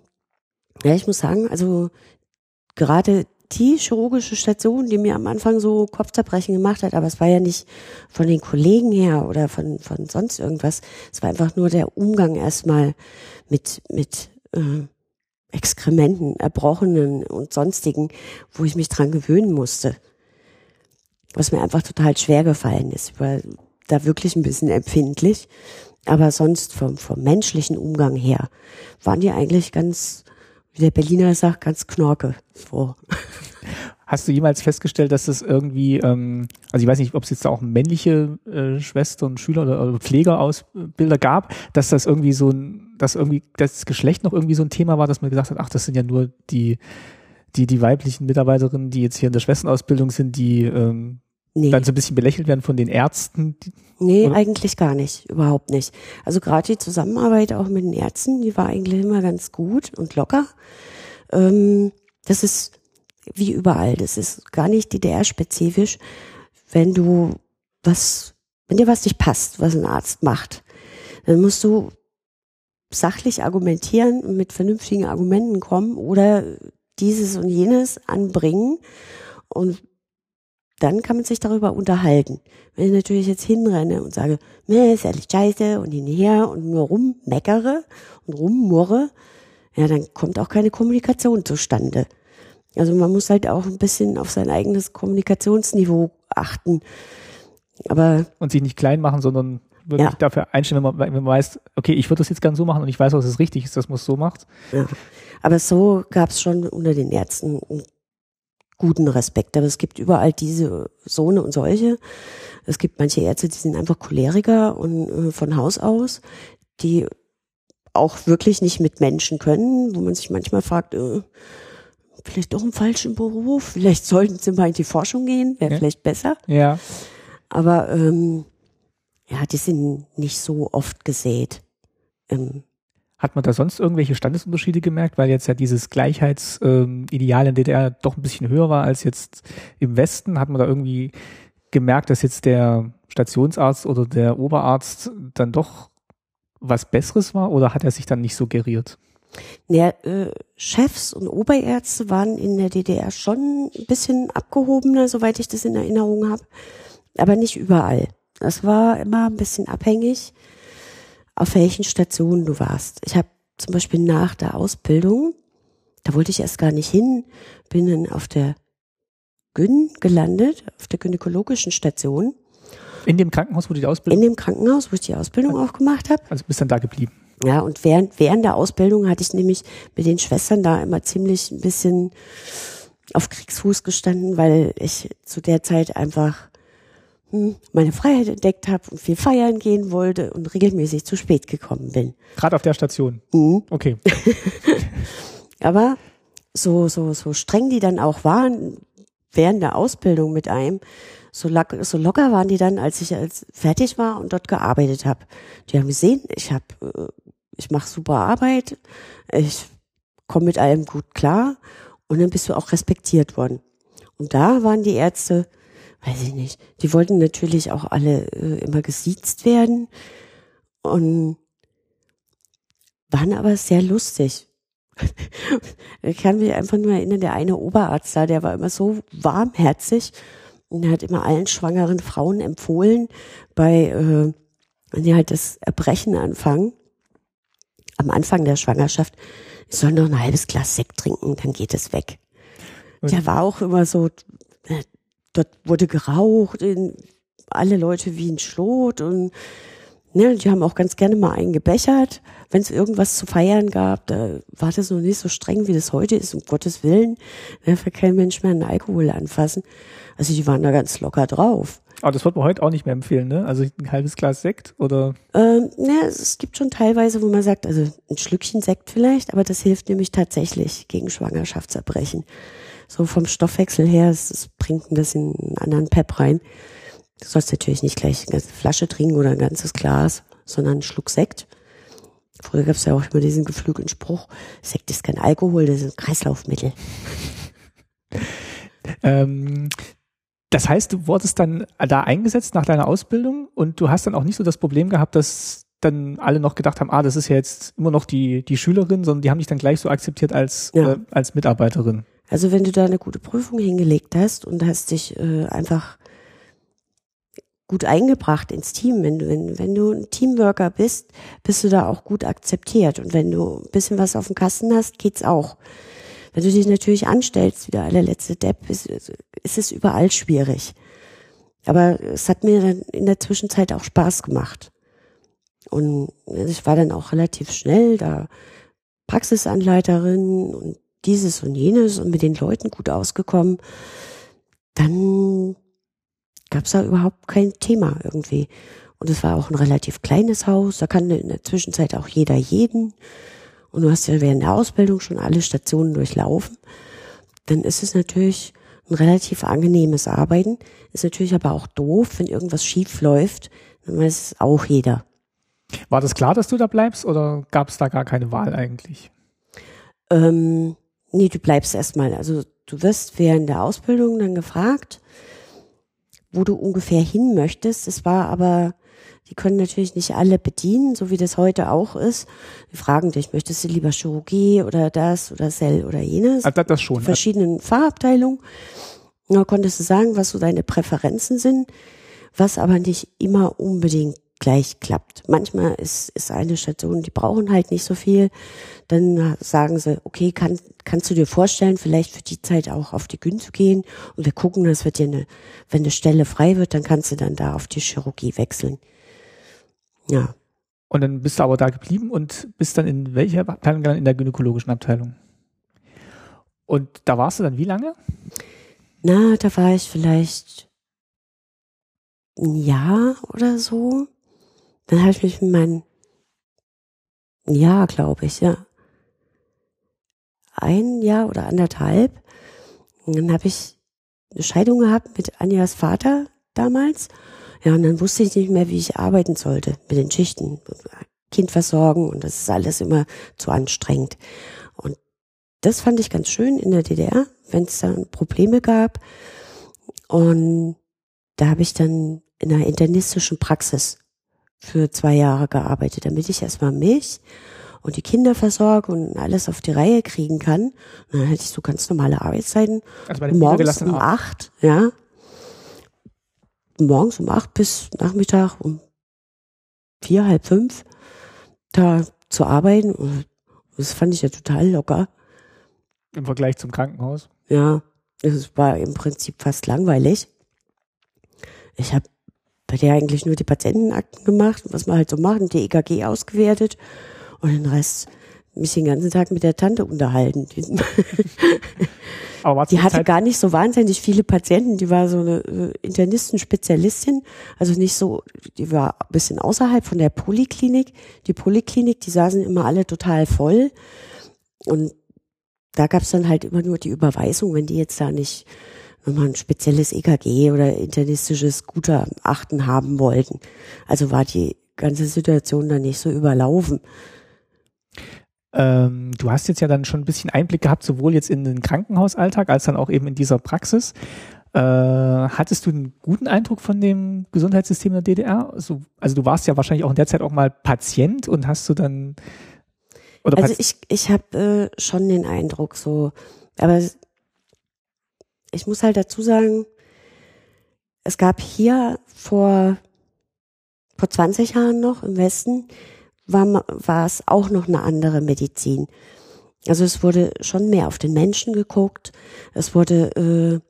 ja, ich muss sagen, also gerade die chirurgische Station, die mir am Anfang so Kopfzerbrechen gemacht hat, aber es war ja nicht von den Kollegen her oder von, von sonst irgendwas. Es war einfach nur der Umgang erstmal mit, mit äh, Exkrementen, Erbrochenen und sonstigen, wo ich mich dran gewöhnen musste. was mir einfach total schwer gefallen ist. War da wirklich ein bisschen empfindlich. Aber sonst vom, vom menschlichen Umgang her waren die eigentlich ganz, wie der Berliner sagt, ganz knorke. So. Hast du jemals festgestellt, dass es irgendwie, ähm, also ich weiß nicht, ob es jetzt auch männliche äh, Schwestern, Schüler oder, oder Pflegerausbilder gab, dass das irgendwie so ein, dass irgendwie das Geschlecht noch irgendwie so ein Thema war, dass man gesagt hat, ach, das sind ja nur die, die, die weiblichen Mitarbeiterinnen, die jetzt hier in der Schwesternausbildung sind, die ähm, nee. dann so ein bisschen belächelt werden von den Ärzten? Nee, oder? eigentlich gar nicht, überhaupt nicht. Also gerade die Zusammenarbeit auch mit den Ärzten, die war eigentlich immer ganz gut und locker. Ähm, das ist wie überall, das ist gar nicht DDR-spezifisch. Wenn du was, wenn dir was nicht passt, was ein Arzt macht, dann musst du sachlich argumentieren und mit vernünftigen Argumenten kommen oder dieses und jenes anbringen und dann kann man sich darüber unterhalten. Wenn ich natürlich jetzt hinrenne und sage, ne, ist ehrlich scheiße und hinher und nur rummeckere und rummurre, ja, dann kommt auch keine Kommunikation zustande. Also man muss halt auch ein bisschen auf sein eigenes Kommunikationsniveau achten. Aber und sich nicht klein machen, sondern wirklich ja. dafür einstellen, wenn man, wenn man weiß, okay, ich würde das jetzt gern so machen und ich weiß, was es richtig ist, dass man es so macht. Ja. Aber so gab es schon unter den Ärzten einen guten Respekt. Aber es gibt überall diese Sohne und solche. Es gibt manche Ärzte, die sind einfach Choleriker und äh, von Haus aus, die auch wirklich nicht mit Menschen können, wo man sich manchmal fragt, äh, vielleicht doch im falschen Beruf, vielleicht sollten sie mal in die Forschung gehen, wäre ja. vielleicht besser. Ja. Aber ähm, ja, die sind nicht so oft gesät. Ähm, hat man da sonst irgendwelche Standesunterschiede gemerkt, weil jetzt ja dieses Gleichheitsideal ähm, in DDR doch ein bisschen höher war als jetzt im Westen? Hat man da irgendwie gemerkt, dass jetzt der Stationsarzt oder der Oberarzt dann doch was Besseres war oder hat er sich dann nicht so geriert? Ja, äh, Chefs und Oberärzte waren in der DDR schon ein bisschen abgehobener, soweit ich das in Erinnerung habe, aber nicht überall. Das war immer ein bisschen abhängig auf welchen Stationen du warst. Ich habe zum Beispiel nach der Ausbildung, da wollte ich erst gar nicht hin, bin dann auf der Gyn gelandet, auf der gynäkologischen Station. In dem Krankenhaus, wo du die Ausbildung? In dem Krankenhaus, wo ich die Ausbildung auch gemacht habe. Also bist dann da geblieben. Ja, und während, während der Ausbildung hatte ich nämlich mit den Schwestern da immer ziemlich ein bisschen auf Kriegsfuß gestanden, weil ich zu der Zeit einfach meine Freiheit entdeckt habe und viel feiern gehen wollte und regelmäßig zu spät gekommen bin. Gerade auf der Station. Mhm. Okay. Aber so, so, so streng die dann auch waren während der Ausbildung mit einem, so, so locker waren die dann, als ich als fertig war und dort gearbeitet habe. Die haben gesehen, ich habe, äh, ich mache super Arbeit, ich komme mit allem gut klar und dann bist du auch respektiert worden. Und da waren die Ärzte weiß ich nicht, die wollten natürlich auch alle äh, immer gesiezt werden und waren aber sehr lustig. ich kann mich einfach nur erinnern, der eine Oberarzt da, der war immer so warmherzig und hat immer allen schwangeren Frauen empfohlen, bei, äh, wenn die halt das Erbrechen anfangen, am Anfang der Schwangerschaft, ich soll noch ein halbes Glas Sekt trinken, dann geht es weg. Der war auch immer so, dort wurde geraucht, in, alle Leute wie ein Schlot und ne, die haben auch ganz gerne mal einen gebechert. Wenn es irgendwas zu feiern gab, da war das noch nicht so streng, wie das heute ist, um Gottes Willen. Da darf kein Mensch mehr einen Alkohol anfassen. Also die waren da ganz locker drauf. Aber das wird man heute auch nicht mehr empfehlen, ne? Also ein halbes Glas Sekt oder? Ähm, ne, es gibt schon teilweise, wo man sagt, also ein Schlückchen Sekt vielleicht, aber das hilft nämlich tatsächlich gegen Schwangerschaftserbrechen so vom Stoffwechsel her, es, es bringt ein bisschen einen anderen Pep rein. Du sollst natürlich nicht gleich eine ganze Flasche trinken oder ein ganzes Glas, sondern einen Schluck Sekt. Früher gab es ja auch immer diesen geflügelten Spruch, Sekt ist kein Alkohol, das ist ein Kreislaufmittel. ähm, das heißt, du wurdest dann da eingesetzt nach deiner Ausbildung und du hast dann auch nicht so das Problem gehabt, dass dann alle noch gedacht haben, ah, das ist ja jetzt immer noch die, die Schülerin, sondern die haben dich dann gleich so akzeptiert als, ja. äh, als Mitarbeiterin. Also wenn du da eine gute Prüfung hingelegt hast und hast dich äh, einfach gut eingebracht ins Team, wenn du, wenn, wenn du ein Teamworker bist, bist du da auch gut akzeptiert. Und wenn du ein bisschen was auf dem Kasten hast, geht's auch. Wenn du dich natürlich anstellst, wie der allerletzte Depp, ist, ist es überall schwierig. Aber es hat mir dann in der Zwischenzeit auch Spaß gemacht. Und ich war dann auch relativ schnell da Praxisanleiterin und dieses und jenes und mit den Leuten gut ausgekommen. Dann gab es da überhaupt kein Thema irgendwie. Und es war auch ein relativ kleines Haus. Da kann in der Zwischenzeit auch jeder jeden. Und du hast ja während der Ausbildung schon alle Stationen durchlaufen. Dann ist es natürlich ein relativ angenehmes Arbeiten. Ist natürlich aber auch doof, wenn irgendwas schief läuft. Dann weiß es auch jeder. War das klar, dass du da bleibst oder gab es da gar keine Wahl eigentlich? Ähm, nee, du bleibst erstmal. Also du wirst während der Ausbildung dann gefragt, wo du ungefähr hin möchtest. Es war aber, die können natürlich nicht alle bedienen, so wie das heute auch ist. Die fragen dich, möchtest du lieber Chirurgie oder das oder Cell oder jenes? Also das schon. Verschiedenen Fachabteilungen. Da konntest du sagen, was so deine Präferenzen sind, was aber nicht immer unbedingt gleich klappt. Manchmal ist, ist eine Station, die brauchen halt nicht so viel. Dann sagen sie, okay, kann, kannst du dir vorstellen, vielleicht für die Zeit auch auf die Gün zu gehen und wir gucken, dass wir dir eine, wenn eine Stelle frei wird, dann kannst du dann da auf die Chirurgie wechseln. Ja. Und dann bist du aber da geblieben und bist dann in welcher Abteilung? In der gynäkologischen Abteilung. Und da warst du dann wie lange? Na, da war ich vielleicht ein Jahr oder so. Dann habe ich mich mit meinem, ja, glaube ich, ja. Ein Jahr oder anderthalb. Und dann habe ich eine Scheidung gehabt mit Anjas Vater damals. Ja, und dann wusste ich nicht mehr, wie ich arbeiten sollte mit den Schichten. Kind versorgen und das ist alles immer zu anstrengend. Und das fand ich ganz schön in der DDR, wenn es dann Probleme gab. Und da habe ich dann in einer internistischen Praxis für zwei Jahre gearbeitet, damit ich erstmal mich und die Kinder versorge und alles auf die Reihe kriegen kann. Und dann hätte ich so ganz normale Arbeitszeiten. Also bei morgens um acht, ja. Morgens um acht bis Nachmittag um vier, halb fünf da zu arbeiten. Und das fand ich ja total locker. Im Vergleich zum Krankenhaus? Ja, es war im Prinzip fast langweilig. Ich habe bei der eigentlich nur die Patientenakten gemacht, was man halt so macht, die EKG ausgewertet und den Rest mich den ganzen Tag mit der Tante unterhalten. Aber die hatte gar nicht so wahnsinnig viele Patienten. Die war so eine äh, Internisten-Spezialistin, also nicht so, die war ein bisschen außerhalb von der Poliklinik. Die Poliklinik, die saßen immer alle total voll. Und da gab's dann halt immer nur die Überweisung, wenn die jetzt da nicht nochmal ein spezielles EKG oder internistisches Gutachten haben wollten. Also war die ganze Situation dann nicht so überlaufen. Ähm, du hast jetzt ja dann schon ein bisschen Einblick gehabt, sowohl jetzt in den Krankenhausalltag als dann auch eben in dieser Praxis. Äh, hattest du einen guten Eindruck von dem Gesundheitssystem der DDR? Also, also du warst ja wahrscheinlich auch in der Zeit auch mal Patient und hast du dann also ich ich habe äh, schon den Eindruck so, aber ich muss halt dazu sagen, es gab hier vor, vor 20 Jahren noch im Westen, war, war es auch noch eine andere Medizin. Also es wurde schon mehr auf den Menschen geguckt. Es wurde äh,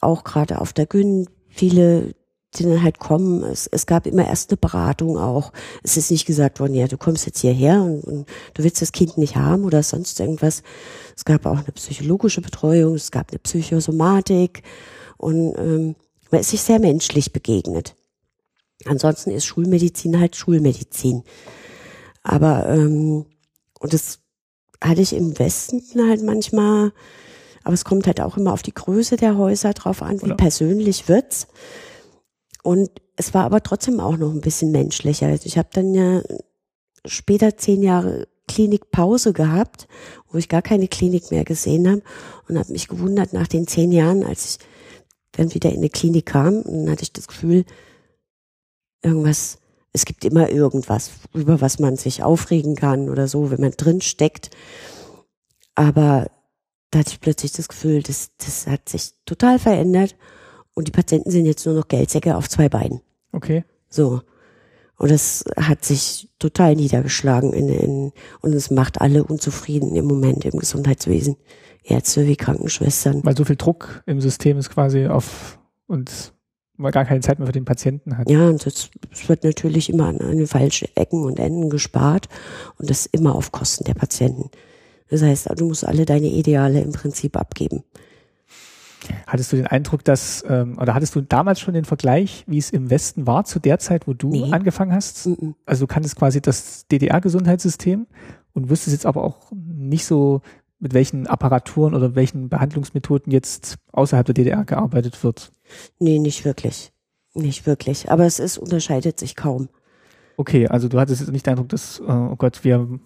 auch gerade auf der Gün viele, die dann halt kommen. Es, es gab immer erst eine Beratung auch. Es ist nicht gesagt worden, ja, du kommst jetzt hierher und, und du willst das Kind nicht haben oder sonst irgendwas. Es gab auch eine psychologische Betreuung, es gab eine Psychosomatik und ähm, man ist sich sehr menschlich begegnet. Ansonsten ist Schulmedizin halt Schulmedizin. Aber ähm, und das hatte ich im Westen halt manchmal, aber es kommt halt auch immer auf die Größe der Häuser drauf an, wie Oder? persönlich wird's. Und es war aber trotzdem auch noch ein bisschen menschlicher. Also ich habe dann ja später zehn Jahre Klinikpause gehabt, wo ich gar keine Klinik mehr gesehen habe und habe mich gewundert nach den zehn Jahren, als ich dann wieder in eine Klinik kam dann hatte ich das Gefühl, irgendwas, es gibt immer irgendwas, über was man sich aufregen kann oder so, wenn man drin steckt. Aber da hatte ich plötzlich das Gefühl, das, das hat sich total verändert und die Patienten sind jetzt nur noch Geldsäcke auf zwei Beinen. Okay. So. Und das hat sich total niedergeschlagen in, in, und es macht alle unzufrieden im Moment im Gesundheitswesen. Ärzte wie Krankenschwestern. Weil so viel Druck im System ist quasi auf und man gar keine Zeit mehr für den Patienten hat. Ja, und es wird natürlich immer an, an falschen Ecken und Enden gespart und das immer auf Kosten der Patienten. Das heißt, du musst alle deine Ideale im Prinzip abgeben. Hattest du den Eindruck, dass, ähm, oder hattest du damals schon den Vergleich, wie es im Westen war zu der Zeit, wo du nee. angefangen hast? -mm. Also du kanntest quasi das DDR-Gesundheitssystem und wüsstest jetzt aber auch nicht so, mit welchen Apparaturen oder welchen Behandlungsmethoden jetzt außerhalb der DDR gearbeitet wird. Nee, nicht wirklich. Nicht wirklich. Aber es ist, unterscheidet sich kaum. Okay, also du hattest jetzt nicht den Eindruck, dass, äh, oh Gott, wir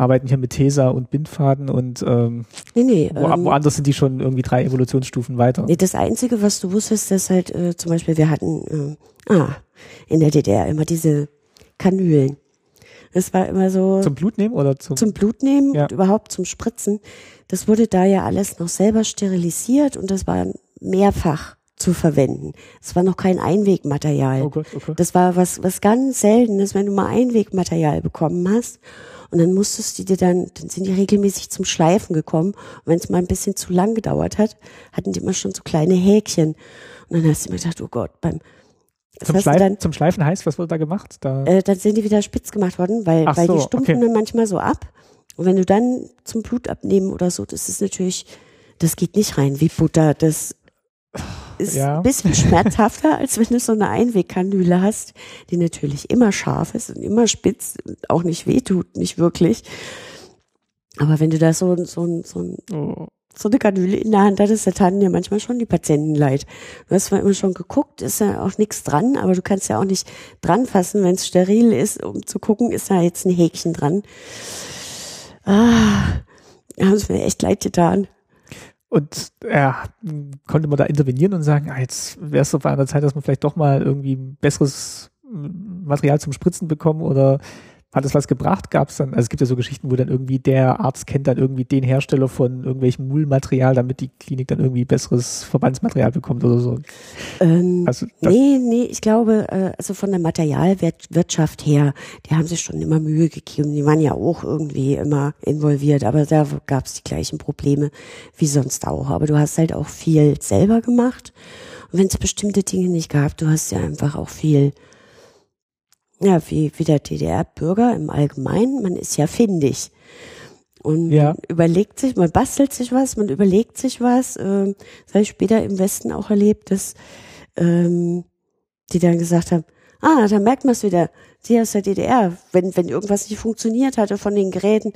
arbeiten hier mit Tesa und Bindfaden und ähm, nee, nee, wo, ähm, woanders sind die schon irgendwie drei Evolutionsstufen weiter. Nee, das Einzige, was du wusstest, ist halt äh, zum Beispiel, wir hatten äh, ah, in der DDR immer diese Kanülen. Es war immer so. Zum Blutnehmen oder zum? Zum Blutnehmen ja. und überhaupt zum Spritzen. Das wurde da ja alles noch selber sterilisiert und das war mehrfach zu verwenden. Es war noch kein Einwegmaterial. Oh Gott, okay. Das war was, was ganz Seltenes, wenn du mal Einwegmaterial bekommen hast und dann musstest du dir dann, dann sind die regelmäßig zum Schleifen gekommen. Und wenn es mal ein bisschen zu lang gedauert hat, hatten die immer schon so kleine Häkchen. Und dann hast du mir gedacht, oh Gott, beim zum, Schleif, dann, zum Schleifen heißt, was wurde da gemacht? Da äh, dann sind die wieder spitz gemacht worden, weil, weil so, die stumpfen okay. dann manchmal so ab. Und wenn du dann zum Blut abnehmen oder so, das ist natürlich, das geht nicht rein wie Butter. Das ist ja. ein bisschen schmerzhafter, als wenn du so eine Einwegkanüle hast, die natürlich immer scharf ist und immer spitz und auch nicht wehtut, nicht wirklich. Aber wenn du da so, so, so, oh. so eine Kanüle in der Hand hattest, da taten dir manchmal schon die Patienten leid. Du hast zwar immer schon geguckt, ist ja auch nichts dran, aber du kannst ja auch nicht dran fassen, wenn es steril ist, um zu gucken, ist da jetzt ein Häkchen dran. Ah, haben es mir echt leid getan. Und ja, konnte man da intervenieren und sagen, ah, jetzt wäre es so an der Zeit, dass man vielleicht doch mal irgendwie besseres Material zum Spritzen bekommen oder hat es was gebracht? Gab es dann, also es gibt ja so Geschichten, wo dann irgendwie der Arzt kennt dann irgendwie den Hersteller von irgendwelchem Mullmaterial, damit die Klinik dann irgendwie besseres Verbandsmaterial bekommt oder so. Ähm, also nee, nee, ich glaube, äh, also von der Materialwirtschaft her, die haben sich schon immer Mühe gegeben. Die waren ja auch irgendwie immer involviert, aber da gab es die gleichen Probleme wie sonst auch. Aber du hast halt auch viel selber gemacht. Und wenn es bestimmte Dinge nicht gab, du hast ja einfach auch viel ja, wie, wie der DDR-Bürger im Allgemeinen, man ist ja findig. Und ja. man überlegt sich, man bastelt sich was, man überlegt sich was. Ähm, das habe ich später im Westen auch erlebt, dass ähm, die dann gesagt haben, ah, da merkt man es wieder, sie aus der DDR, wenn, wenn irgendwas nicht funktioniert hatte von den Geräten,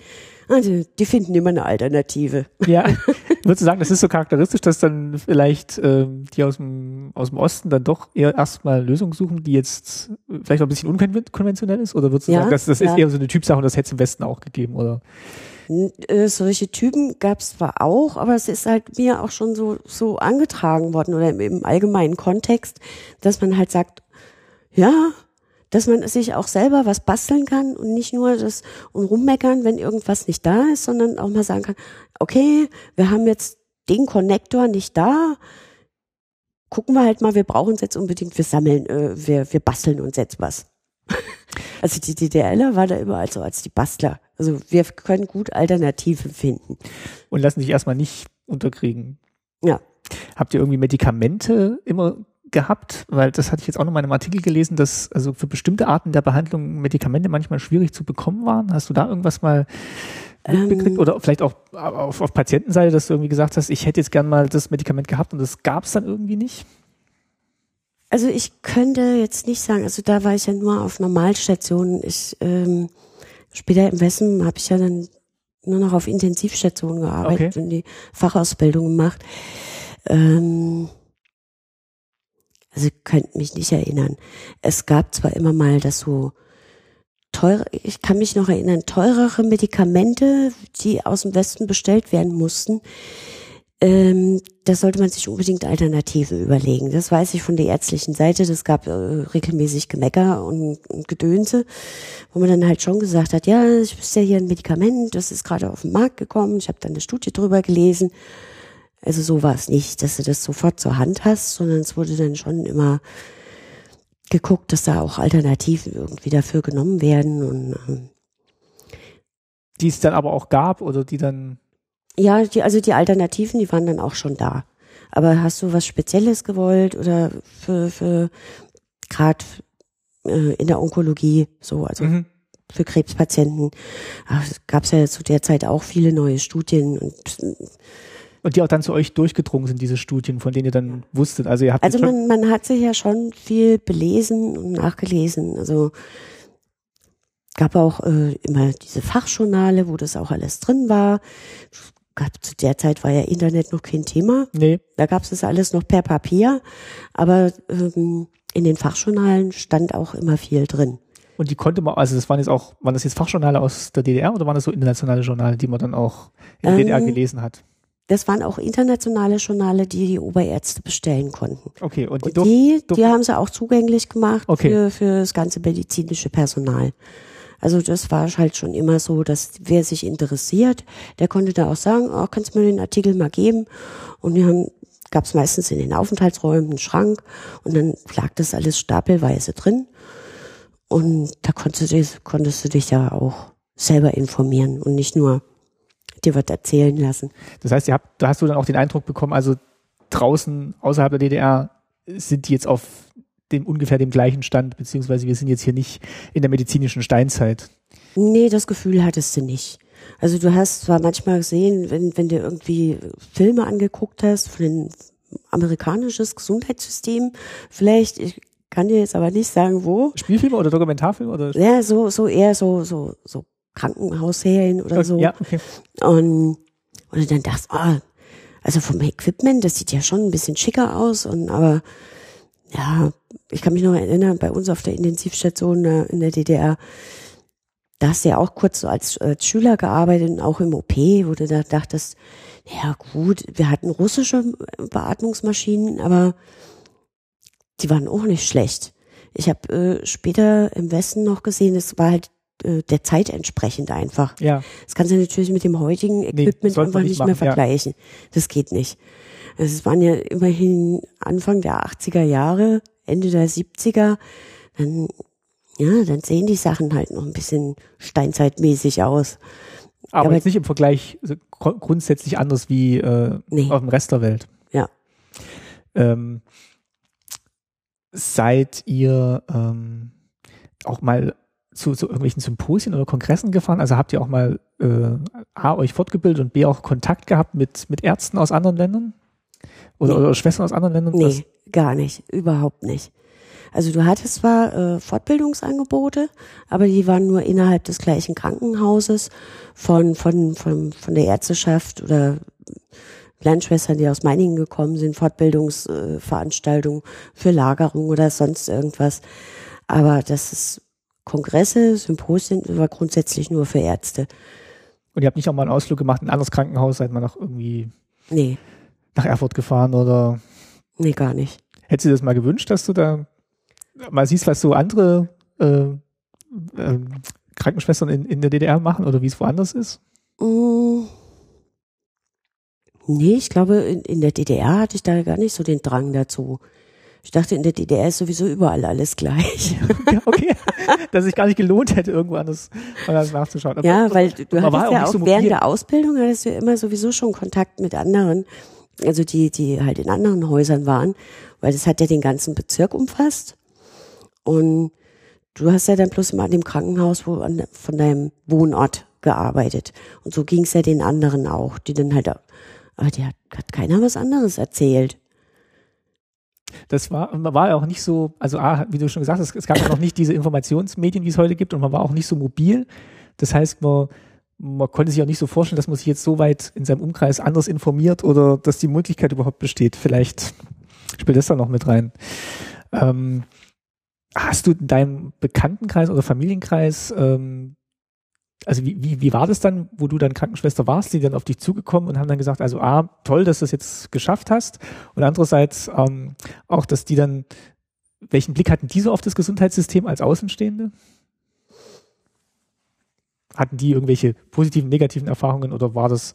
also die finden immer eine Alternative. Ja, würdest du sagen, das ist so charakteristisch, dass dann vielleicht ähm, die aus dem, aus dem Osten dann doch eher erstmal Lösungen suchen, die jetzt vielleicht auch ein bisschen unkonventionell ist? Oder würdest du ja, sagen, das, das ja. ist eher so eine Typsache und das hätte es im Westen auch gegeben, oder? Äh, solche Typen gab es zwar auch, aber es ist halt mir auch schon so, so angetragen worden oder im, im allgemeinen Kontext, dass man halt sagt, ja, dass man sich auch selber was basteln kann und nicht nur das und rummeckern, wenn irgendwas nicht da ist, sondern auch mal sagen kann, okay, wir haben jetzt den Konnektor nicht da, gucken wir halt mal, wir brauchen es jetzt unbedingt, wir sammeln, äh, wir, wir basteln uns jetzt was. also die DDRler war da immer also als die Bastler. Also wir können gut Alternativen finden. Und lassen sich erstmal nicht unterkriegen. Ja. Habt ihr irgendwie Medikamente immer gehabt, weil das hatte ich jetzt auch noch mal in einem Artikel gelesen, dass also für bestimmte Arten der Behandlung Medikamente manchmal schwierig zu bekommen waren. Hast du da irgendwas mal mitbekriegt ähm, oder vielleicht auch auf, auf Patientenseite, dass du irgendwie gesagt hast, ich hätte jetzt gern mal das Medikament gehabt und das gab es dann irgendwie nicht? Also ich könnte jetzt nicht sagen, also da war ich ja nur auf Normalstationen. Ich ähm, später im Westen habe ich ja dann nur noch auf Intensivstationen gearbeitet okay. und die Fachausbildung gemacht. Ähm, also ich könnte mich nicht erinnern. Es gab zwar immer mal das so teure, ich kann mich noch erinnern, teurere Medikamente, die aus dem Westen bestellt werden mussten. Ähm, da sollte man sich unbedingt Alternativen überlegen. Das weiß ich von der ärztlichen Seite. Das gab äh, regelmäßig Gemecker und, und Gedönse, wo man dann halt schon gesagt hat, ja, ich wüsste ja hier ein Medikament, das ist gerade auf den Markt gekommen. Ich habe dann eine Studie drüber gelesen. Also so war es nicht, dass du das sofort zur Hand hast, sondern es wurde dann schon immer geguckt, dass da auch Alternativen irgendwie dafür genommen werden und ähm, die es dann aber auch gab oder die dann ja, die, also die Alternativen, die waren dann auch schon da. Aber hast du was Spezielles gewollt oder für, für gerade äh, in der Onkologie so, also mhm. für Krebspatienten, gab es ja zu der Zeit auch viele neue Studien und und die auch dann zu euch durchgedrungen sind, diese Studien, von denen ihr dann wusstet. Also ihr habt Also man, man hat sich ja schon viel belesen und nachgelesen. Also gab auch äh, immer diese Fachjournale, wo das auch alles drin war. Gab, zu der Zeit war ja Internet noch kein Thema. Nee. Da gab es das alles noch per Papier. Aber ähm, in den Fachjournalen stand auch immer viel drin. Und die konnte man, also das waren jetzt auch, waren das jetzt Fachjournale aus der DDR oder waren das so internationale Journale, die man dann auch in der ähm, DDR gelesen hat? Das waren auch internationale Journale, die die Oberärzte bestellen konnten. Okay, und die, und die, die haben sie auch zugänglich gemacht okay. für, für das ganze medizinische Personal. Also das war halt schon immer so, dass wer sich interessiert, der konnte da auch sagen, oh, kannst du mir den Artikel mal geben? Und wir haben, gab es meistens in den Aufenthaltsräumen einen Schrank und dann lag das alles stapelweise drin. Und da konntest du, konntest du dich ja auch selber informieren und nicht nur dir was erzählen lassen. Das heißt, ihr habt, da hast du dann auch den Eindruck bekommen, also draußen außerhalb der DDR sind die jetzt auf dem ungefähr dem gleichen Stand, beziehungsweise wir sind jetzt hier nicht in der medizinischen Steinzeit. Nee, das Gefühl hattest du nicht. Also du hast zwar manchmal gesehen, wenn, wenn du irgendwie Filme angeguckt hast von dem amerikanisches Gesundheitssystem, vielleicht, ich kann dir jetzt aber nicht sagen, wo. Spielfilme oder Dokumentarfilme oder? Ja, so, so eher so, so, so Krankenhausserien oder okay, so. Ja, okay. Und, und dann dachte ich, oh, also vom Equipment, das sieht ja schon ein bisschen schicker aus und aber ja, ich kann mich noch erinnern, bei uns auf der Intensivstation äh, in der DDR, da hast du ja auch kurz so als, als Schüler gearbeitet und auch im OP, wo du da dachtest, ja gut, wir hatten russische Beatmungsmaschinen, aber die waren auch nicht schlecht. Ich habe äh, später im Westen noch gesehen, es war halt äh, der Zeit entsprechend einfach. Ja. Das kannst du natürlich mit dem heutigen Equipment nee, einfach nicht, machen, mehr vergleichen. Ja. Das geht nicht. Es waren ja immerhin Anfang der 80er Jahre, Ende der 70er. Dann, ja, dann sehen die Sachen halt noch ein bisschen steinzeitmäßig aus. Aber, Aber jetzt nicht im Vergleich grundsätzlich anders wie äh, nee. auf dem Rest der Welt. Ja. Ähm, seid ihr ähm, auch mal zu, zu irgendwelchen Symposien oder Kongressen gefahren? Also habt ihr auch mal äh, A, euch fortgebildet und B, auch Kontakt gehabt mit, mit Ärzten aus anderen Ländern? Oder, nee. oder Schwestern aus anderen Ländern? Nee, das? gar nicht. Überhaupt nicht. Also du hattest zwar äh, Fortbildungsangebote, aber die waren nur innerhalb des gleichen Krankenhauses von, von, von, von der Ärzteschaft oder Lernschwestern, die aus Meiningen gekommen sind, Fortbildungsveranstaltungen äh, für Lagerung oder sonst irgendwas. Aber das ist Kongresse, Symposien war grundsätzlich nur für Ärzte. Und ihr habt nicht auch mal einen Ausflug gemacht in ein anderes Krankenhaus, seid mal noch irgendwie nee. nach Erfurt gefahren oder? Nee, gar nicht. Hättest du das mal gewünscht, dass du da mal siehst, was so andere äh, äh, Krankenschwestern in, in der DDR machen oder wie es woanders ist? Mm. Nee, ich glaube, in, in der DDR hatte ich da gar nicht so den Drang dazu. Ich dachte, in der DDR ist sowieso überall alles gleich. ja, okay. Dass sich gar nicht gelohnt hätte, irgendwo anders, anders nachzuschauen. Aber, ja, weil du, hattest ja auch, so während der Ausbildung hattest du ja immer sowieso schon Kontakt mit anderen, also die, die halt in anderen Häusern waren, weil das hat ja den ganzen Bezirk umfasst. Und du hast ja dann bloß immer an dem Krankenhaus wo, an, von deinem Wohnort gearbeitet. Und so ging es ja den anderen auch, die dann halt, aber die hat, hat keiner was anderes erzählt das war, man war ja auch nicht so, also A, wie du schon gesagt hast, es gab ja noch nicht diese Informationsmedien, wie es heute gibt und man war auch nicht so mobil. Das heißt, man, man konnte sich auch nicht so vorstellen, dass man sich jetzt so weit in seinem Umkreis anders informiert oder dass die Möglichkeit überhaupt besteht. Vielleicht spielt das da noch mit rein. Ähm, hast du in deinem Bekanntenkreis oder Familienkreis ähm, also wie, wie, wie war das dann, wo du dann Krankenschwester warst, die dann auf dich zugekommen und haben dann gesagt, also A, toll, dass du es jetzt geschafft hast und andererseits ähm, auch, dass die dann, welchen Blick hatten die so auf das Gesundheitssystem als Außenstehende? Hatten die irgendwelche positiven, negativen Erfahrungen oder war das?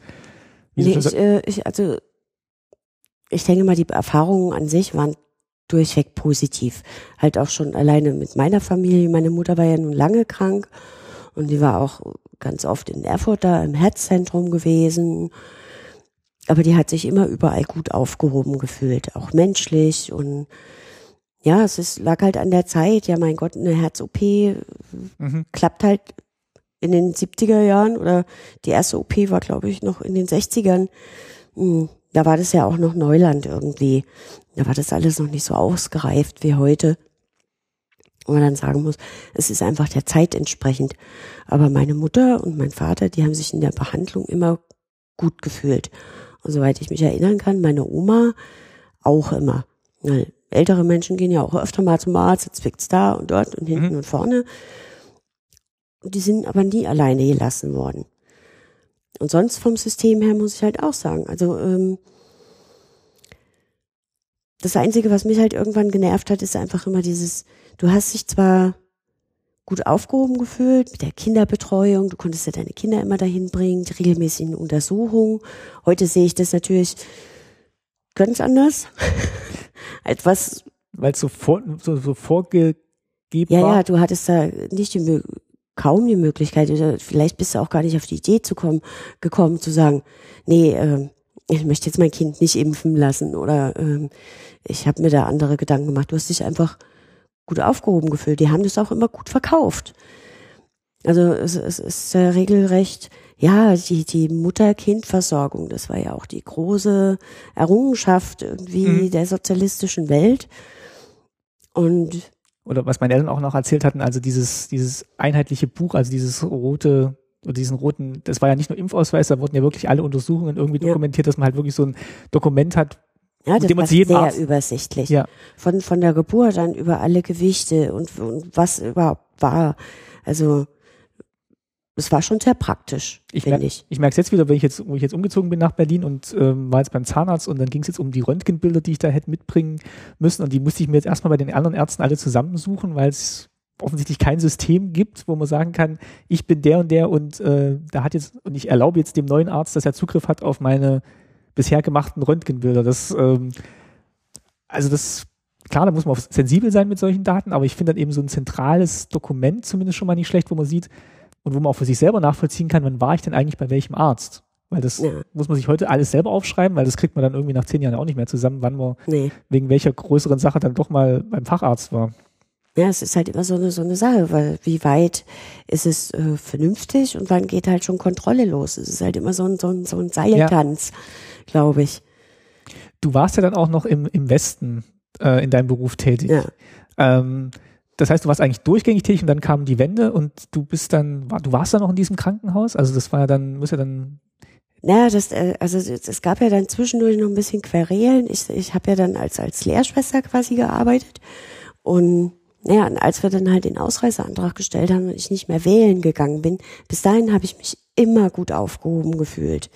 Nee, ich, äh, ich, also ich denke mal, die Erfahrungen an sich waren durchweg positiv. Halt auch schon alleine mit meiner Familie. Meine Mutter war ja nun lange krank und die war auch ganz oft in Erfurt da im Herzzentrum gewesen. aber die hat sich immer überall gut aufgehoben gefühlt, auch menschlich und ja, es ist, lag halt an der Zeit. Ja, mein Gott, eine Herz-OP mhm. klappt halt in den 70er Jahren oder die erste OP war, glaube ich, noch in den 60ern. Hm, da war das ja auch noch Neuland irgendwie. Da war das alles noch nicht so ausgereift wie heute. Wo man dann sagen muss, es ist einfach der Zeit entsprechend. Aber meine Mutter und mein Vater, die haben sich in der Behandlung immer gut gefühlt. Und soweit ich mich erinnern kann, meine Oma auch immer. Weil ältere Menschen gehen ja auch öfter mal zum Arzt, jetzt zwickt's da und dort und hinten mhm. und vorne. Und die sind aber nie alleine gelassen worden. Und sonst vom System her muss ich halt auch sagen, also ähm, das Einzige, was mich halt irgendwann genervt hat, ist einfach immer dieses, du hast dich zwar gut aufgehoben gefühlt mit der Kinderbetreuung, du konntest ja deine Kinder immer dahin bringen, die regelmäßigen Untersuchungen. Heute sehe ich das natürlich ganz anders. Etwas. Weil es so, vor, so, so vorgegeben ja, war? Ja, ja, du hattest da nicht die, kaum die Möglichkeit, oder vielleicht bist du auch gar nicht auf die Idee zu kommen, gekommen, zu sagen, nee, äh, ich möchte jetzt mein Kind nicht impfen lassen oder äh, ich habe mir da andere Gedanken gemacht. Du hast dich einfach gut aufgehoben gefühlt. Die haben das auch immer gut verkauft. Also es, es ist äh, regelrecht ja, die, die Mutter-Kind-Versorgung, das war ja auch die große Errungenschaft irgendwie mhm. der sozialistischen Welt. Und oder was meine Eltern auch noch erzählt hatten, also dieses, dieses einheitliche Buch, also dieses rote, oder diesen roten, das war ja nicht nur Impfausweis, da wurden ja wirklich alle Untersuchungen irgendwie ja. dokumentiert, dass man halt wirklich so ein Dokument hat, ja, das war sehr Arzt übersichtlich. Ja. Von, von der Geburt an über alle Gewichte und, und was überhaupt war. Also das war schon sehr praktisch, ich finde ich. Ich merke es jetzt wieder, wenn ich jetzt, wo ich jetzt umgezogen bin nach Berlin und ähm, war jetzt beim Zahnarzt und dann ging es jetzt um die Röntgenbilder, die ich da hätte mitbringen müssen und die musste ich mir jetzt erstmal bei den anderen Ärzten alle zusammensuchen, weil es offensichtlich kein System gibt, wo man sagen kann, ich bin der und der und äh, da hat jetzt und ich erlaube jetzt dem neuen Arzt, dass er Zugriff hat auf meine bisher gemachten Röntgenbilder. Das ähm, also das klar, da muss man sensibel sein mit solchen Daten, aber ich finde dann eben so ein zentrales Dokument zumindest schon mal nicht schlecht, wo man sieht, und wo man auch für sich selber nachvollziehen kann, wann war ich denn eigentlich bei welchem Arzt? Weil das ja. muss man sich heute alles selber aufschreiben, weil das kriegt man dann irgendwie nach zehn Jahren auch nicht mehr zusammen, wann man nee. wegen welcher größeren Sache dann doch mal beim Facharzt war. Ja, es ist halt immer so eine, so eine Sache, weil wie weit ist es äh, vernünftig und wann geht halt schon Kontrolle los? Es ist halt immer so ein, so ein, so ein Seiltanz, ja. glaube ich. Du warst ja dann auch noch im, im Westen äh, in deinem Beruf tätig. Ja. Ähm, das heißt, du warst eigentlich durchgängig tätig und dann kam die Wende und du bist dann, du warst dann noch in diesem Krankenhaus? Also das war ja dann, muss ja dann naja, das, äh, also es gab ja dann zwischendurch noch ein bisschen Querelen. Ich, ich habe ja dann als, als Lehrschwester quasi gearbeitet. Und naja, als wir dann halt den Ausreiseantrag gestellt haben und ich nicht mehr wählen gegangen bin, bis dahin habe ich mich immer gut aufgehoben gefühlt.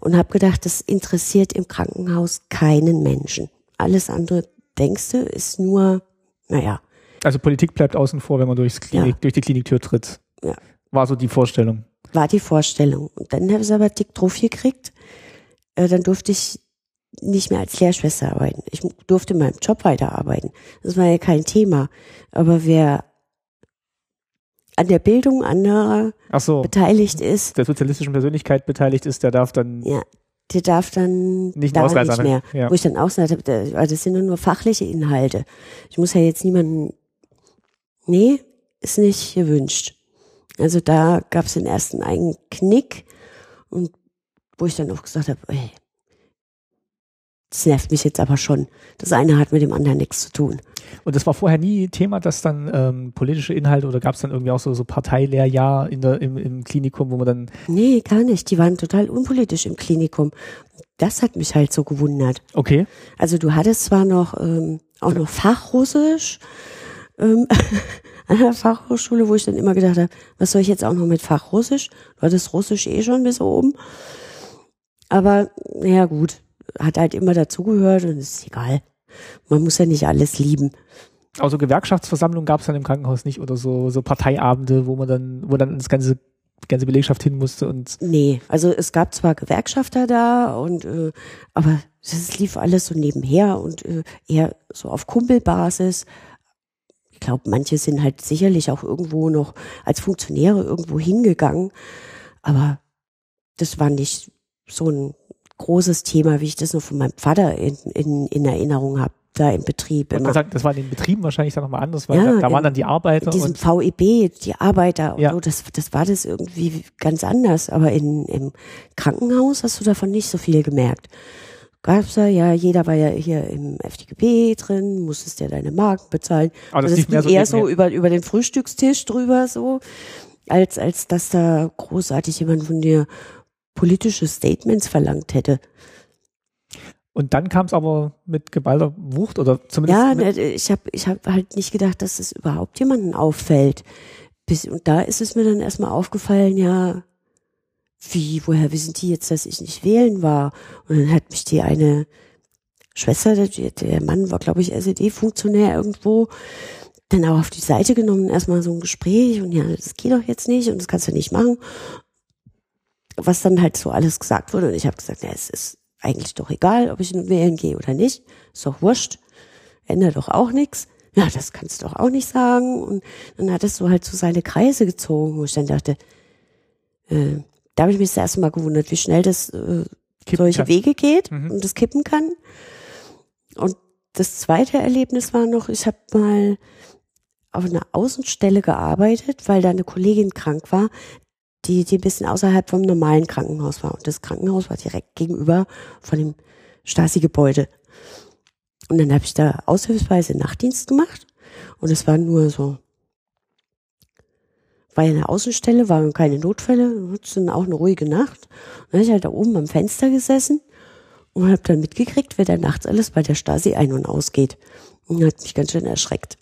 Und habe gedacht, das interessiert im Krankenhaus keinen Menschen. Alles andere, denkst du, ist nur, naja, also Politik bleibt außen vor, wenn man durchs Klinik, ja. durch die Kliniktür tritt. Ja. War so die Vorstellung. War die Vorstellung. Und dann habe ich aber dick drauf gekriegt. Äh, dann durfte ich nicht mehr als Lehrschwester arbeiten. Ich durfte in meinem Job weiterarbeiten. Das war ja kein Thema. Aber wer an der Bildung anderer so, beteiligt ist. Der sozialistischen Persönlichkeit beteiligt ist, der darf dann. Ja, der darf dann nicht, da nicht mehr. Ja. Wo ich dann auch gesagt habe, das sind nur fachliche Inhalte. Ich muss ja jetzt niemanden nee, ist nicht gewünscht. Also da gab es den ersten einen Knick und wo ich dann auch gesagt habe, ey, das nervt mich jetzt aber schon. Das eine hat mit dem anderen nichts zu tun. Und das war vorher nie Thema, dass dann ähm, politische Inhalte oder gab es dann irgendwie auch so, so Parteilehrjahr in der, im, im Klinikum, wo man dann. Nee, gar nicht. Die waren total unpolitisch im Klinikum. Das hat mich halt so gewundert. Okay. Also du hattest zwar noch ähm, auch noch Fachrussisch, ähm, an der Fachhochschule, wo ich dann immer gedacht habe, was soll ich jetzt auch noch mit Fach Russisch? Du hattest Russisch eh schon bis oben. Aber ja gut, hat halt immer dazugehört und ist egal. Man muss ja nicht alles lieben. Also Gewerkschaftsversammlungen gab es dann im Krankenhaus nicht oder so, so Parteiabende, wo man dann, wo dann das ganze die ganze Belegschaft hin musste und nee, also es gab zwar Gewerkschafter da und äh, aber das lief alles so nebenher und äh, eher so auf Kumpelbasis ich glaube, manche sind halt sicherlich auch irgendwo noch als Funktionäre irgendwo hingegangen, aber das war nicht so ein großes Thema, wie ich das noch von meinem Vater in, in, in Erinnerung habe, da im Betrieb. Immer. das, das war in den Betrieben wahrscheinlich dann nochmal anders, weil Ja, da, da waren in- dann die Arbeiter Diesem und VEB, die Arbeiter und Ja. so, das, das war das irgendwie ganz anders. Aber in, im Krankenhaus hast du davon nicht so viel gemerkt. Gab's da, ja, jeder war ja hier im FDGB drin, musstest ja deine Marken bezahlen. Aber das Also lief ging so eher so über, über den Frühstückstisch drüber, so, als, als dass da großartig jemand von dir politische Statements verlangt hätte. Und dann kam es aber mit geballter Wucht oder zumindest Ja, ne, ich habe ich hab halt nicht gedacht, dass es überhaupt jemanden auffällt. Bis, und da ist es mir dann erstmal aufgefallen, ja, wie, woher wissen die jetzt, dass ich nicht wählen war? Und dann hat mich die eine Schwester, der, der Mann war, glaube ich, SED-Funktionär irgendwo, dann auch auf die Seite genommen, erstmal so ein Gespräch und ja, das geht doch jetzt nicht und das kannst du nicht machen. Was dann halt so alles gesagt wurde und ich habe gesagt, ja, es ist eigentlich doch egal, ob ich nun wählen gehe oder nicht, ist doch wurscht, ändert doch auch nichts. Ja, das kannst du doch auch nicht sagen. Und dann hat es so halt so seine Kreise gezogen, wo ich dann dachte, äh, da habe ich mich das erste Mal gewundert, wie schnell das äh, Kippen solche kann. Wege geht Mhm. und das kippen kann. Und das zweite Erlebnis war noch, ich habe mal auf einer Außenstelle gearbeitet, weil da eine Kollegin krank war, die, die ein bisschen außerhalb vom normalen Krankenhaus war. Und das Krankenhaus war direkt gegenüber von dem Stasi-Gebäude. Und dann habe ich da aushilfsweise Nachtdienst gemacht. Und es war nur so, war ja eine Außenstelle, waren keine Notfälle, es dann auch eine ruhige Nacht. Und dann habe ich halt da oben am Fenster gesessen und habe dann mitgekriegt, wer da nachts alles bei der Stasi ein- und ausgeht. Und hat mich ganz schön erschreckt.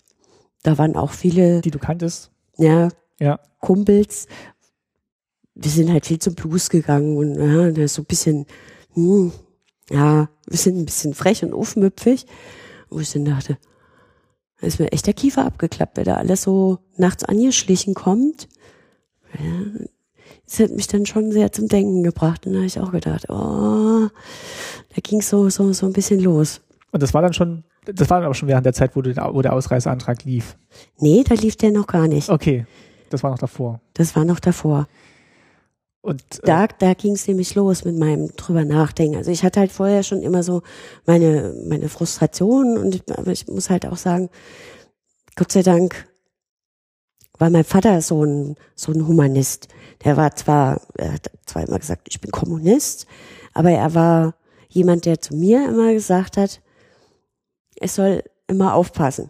Da waren auch viele, die du kanntest. ja, Ja. Kumpels. Wir sind halt viel zum Blues gegangen und ja, da ist so ein bisschen, hm, ja, wir sind ein bisschen frech und aufmüpfig. Wo ich dann dachte, da ist mir echt der Kiefer abgeklappt, wer da alles so nachts angeschlichen kommt. Ja, das hat mich dann schon sehr zum Denken gebracht. Und da habe ich auch gedacht, oh, da ging so, so, so ein bisschen los. Und das war dann schon, das war dann aber schon während der Zeit, wo, du, wo der Ausreiseantrag lief. Nee, da lief der noch gar nicht. Okay, das war noch davor. Das war noch davor. Und äh, da, da ging es nämlich los mit meinem drüber nachdenken. Also ich hatte halt vorher schon immer so meine, meine Frustration und ich, aber ich muss halt auch sagen, Gott sei Dank war mein Vater so ein, so ein Humanist. Der war zwar, er hat zwar immer gesagt, ich bin Kommunist, aber er war jemand, der zu mir immer gesagt hat, es soll immer aufpassen.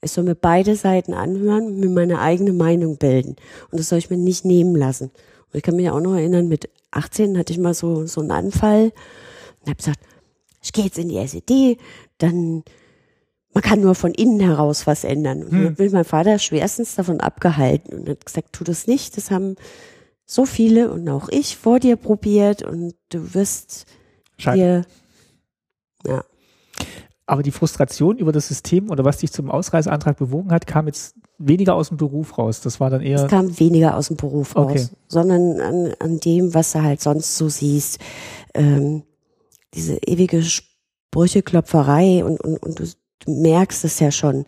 Es soll mir beide Seiten anhören mir meine eigene Meinung bilden. Und das soll ich mir nicht nehmen lassen. Und ich kann mich auch noch erinnern, mit 18 hatte ich mal so, so einen Anfall und habe gesagt, ich gehe jetzt in die SED, dann man kann nur von innen heraus was ändern. Und dann hat mich mein Vater schwerstens davon abgehalten und hat gesagt, tu das nicht, das haben so viele und auch ich vor dir probiert und du wirst Schein- dir, ja, aber die Frustration über das System oder was dich zum Ausreiseantrag bewogen hat, kam jetzt weniger aus dem Beruf raus. Das war dann es eher, kam weniger aus dem Beruf Okay. raus, sondern an, an dem, was du halt sonst so siehst, ähm, diese ewige Sprücheklopferei und, und, und du, du merkst es ja schon,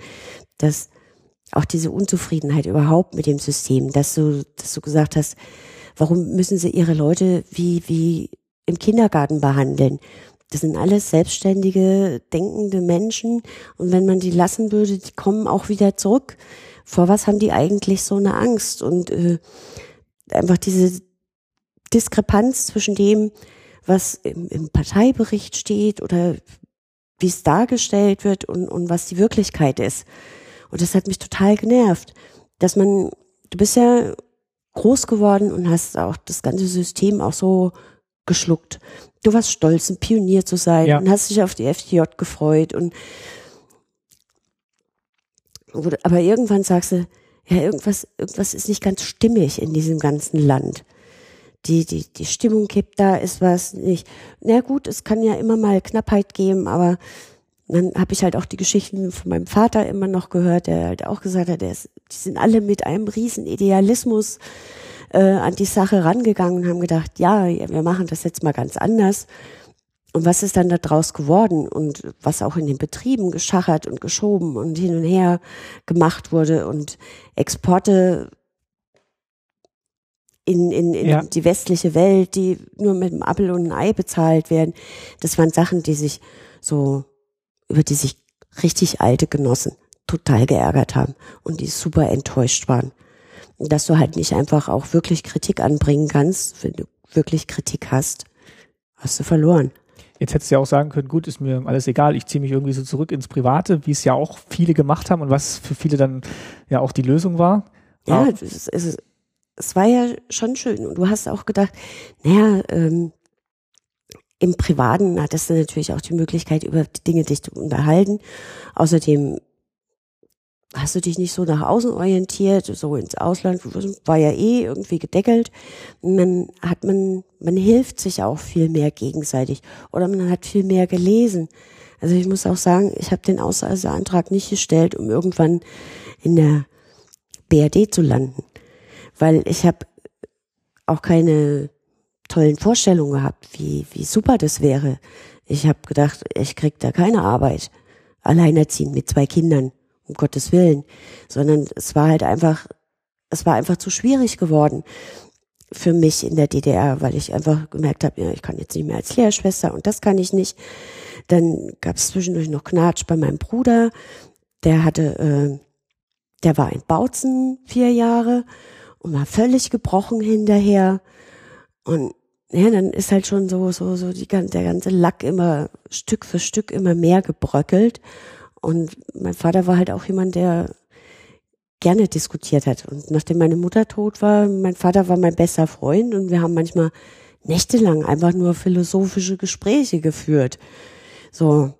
dass auch diese Unzufriedenheit überhaupt mit dem System, dass du, dass du gesagt hast, warum müssen sie ihre Leute wie, wie im Kindergarten behandeln? Das sind alles selbstständige, denkende Menschen. Und wenn man die lassen würde, die kommen auch wieder zurück. Vor was haben die eigentlich so eine Angst? Und äh, einfach diese Diskrepanz zwischen dem, was im, im Parteibericht steht oder wie es dargestellt wird und, und was die Wirklichkeit ist. Und das hat mich total genervt, dass man, du bist ja groß geworden und hast auch das ganze System auch so geschluckt. Du warst stolz, ein Pionier zu sein Ja. und hast dich auf die FDJ gefreut und aber irgendwann sagst du, ja, irgendwas, irgendwas ist nicht ganz stimmig in diesem ganzen Land. Die, die, die Stimmung kippt da, ist was nicht. Na gut, es kann ja immer mal Knappheit geben, aber dann habe ich halt auch die Geschichten von meinem Vater immer noch gehört, der halt auch gesagt hat, der ist, die sind alle mit einem riesen Idealismus äh, an die Sache rangegangen und haben gedacht, ja, wir machen das jetzt mal ganz anders. Und was ist dann da draus geworden und was auch in den Betrieben geschachert und geschoben und hin und her gemacht wurde und Exporte in, in, in Ja. die westliche Welt, die nur mit einem Appel und einem Ei bezahlt werden. Das waren Sachen, die sich so, über die sich richtig alte Genossen total geärgert haben und die super enttäuscht waren. Dass du halt nicht einfach auch wirklich Kritik anbringen kannst, wenn du wirklich Kritik hast, hast du verloren. Jetzt hättest du ja auch sagen können, gut, ist mir alles egal, ich ziehe mich irgendwie so zurück ins Private, wie es ja auch viele gemacht haben und was für viele dann ja auch die Lösung war. Ja, Ah, es, es, es war ja schon schön. Und du hast auch gedacht, naja, ähm, im Privaten hattest du natürlich auch die Möglichkeit, über die Dinge dich zu unterhalten. Außerdem hast du dich nicht so nach außen orientiert, so ins Ausland, war ja eh irgendwie gedeckelt. Dann hat man, man hilft sich auch viel mehr gegenseitig oder man hat viel mehr gelesen. Also ich muss auch sagen, ich habe den Ausreiseantrag nicht gestellt, um irgendwann in der BRD zu landen, weil ich habe auch keine tollen Vorstellungen gehabt, wie, wie super das wäre. Ich habe gedacht, ich krieg da keine Arbeit, alleinerziehend mit zwei Kindern, um Gottes Willen, sondern es war halt einfach, es war einfach zu schwierig geworden für mich in der DDR, weil ich einfach gemerkt habe, ja, ich kann jetzt nicht mehr als Lehrschwester und das kann ich nicht. Dann gab es zwischendurch noch Knatsch bei meinem Bruder, der hatte, äh, der war ein Bautzen vier Jahre und war völlig gebrochen hinterher. Und ja, dann ist halt schon so, so, so die, der ganze Lack immer Stück für Stück immer mehr gebröckelt. Und mein Vater war halt auch jemand, der gerne diskutiert hat. Und nachdem meine Mutter tot war, mein Vater war mein bester Freund und wir haben manchmal nächtelang einfach nur philosophische Gespräche geführt. So.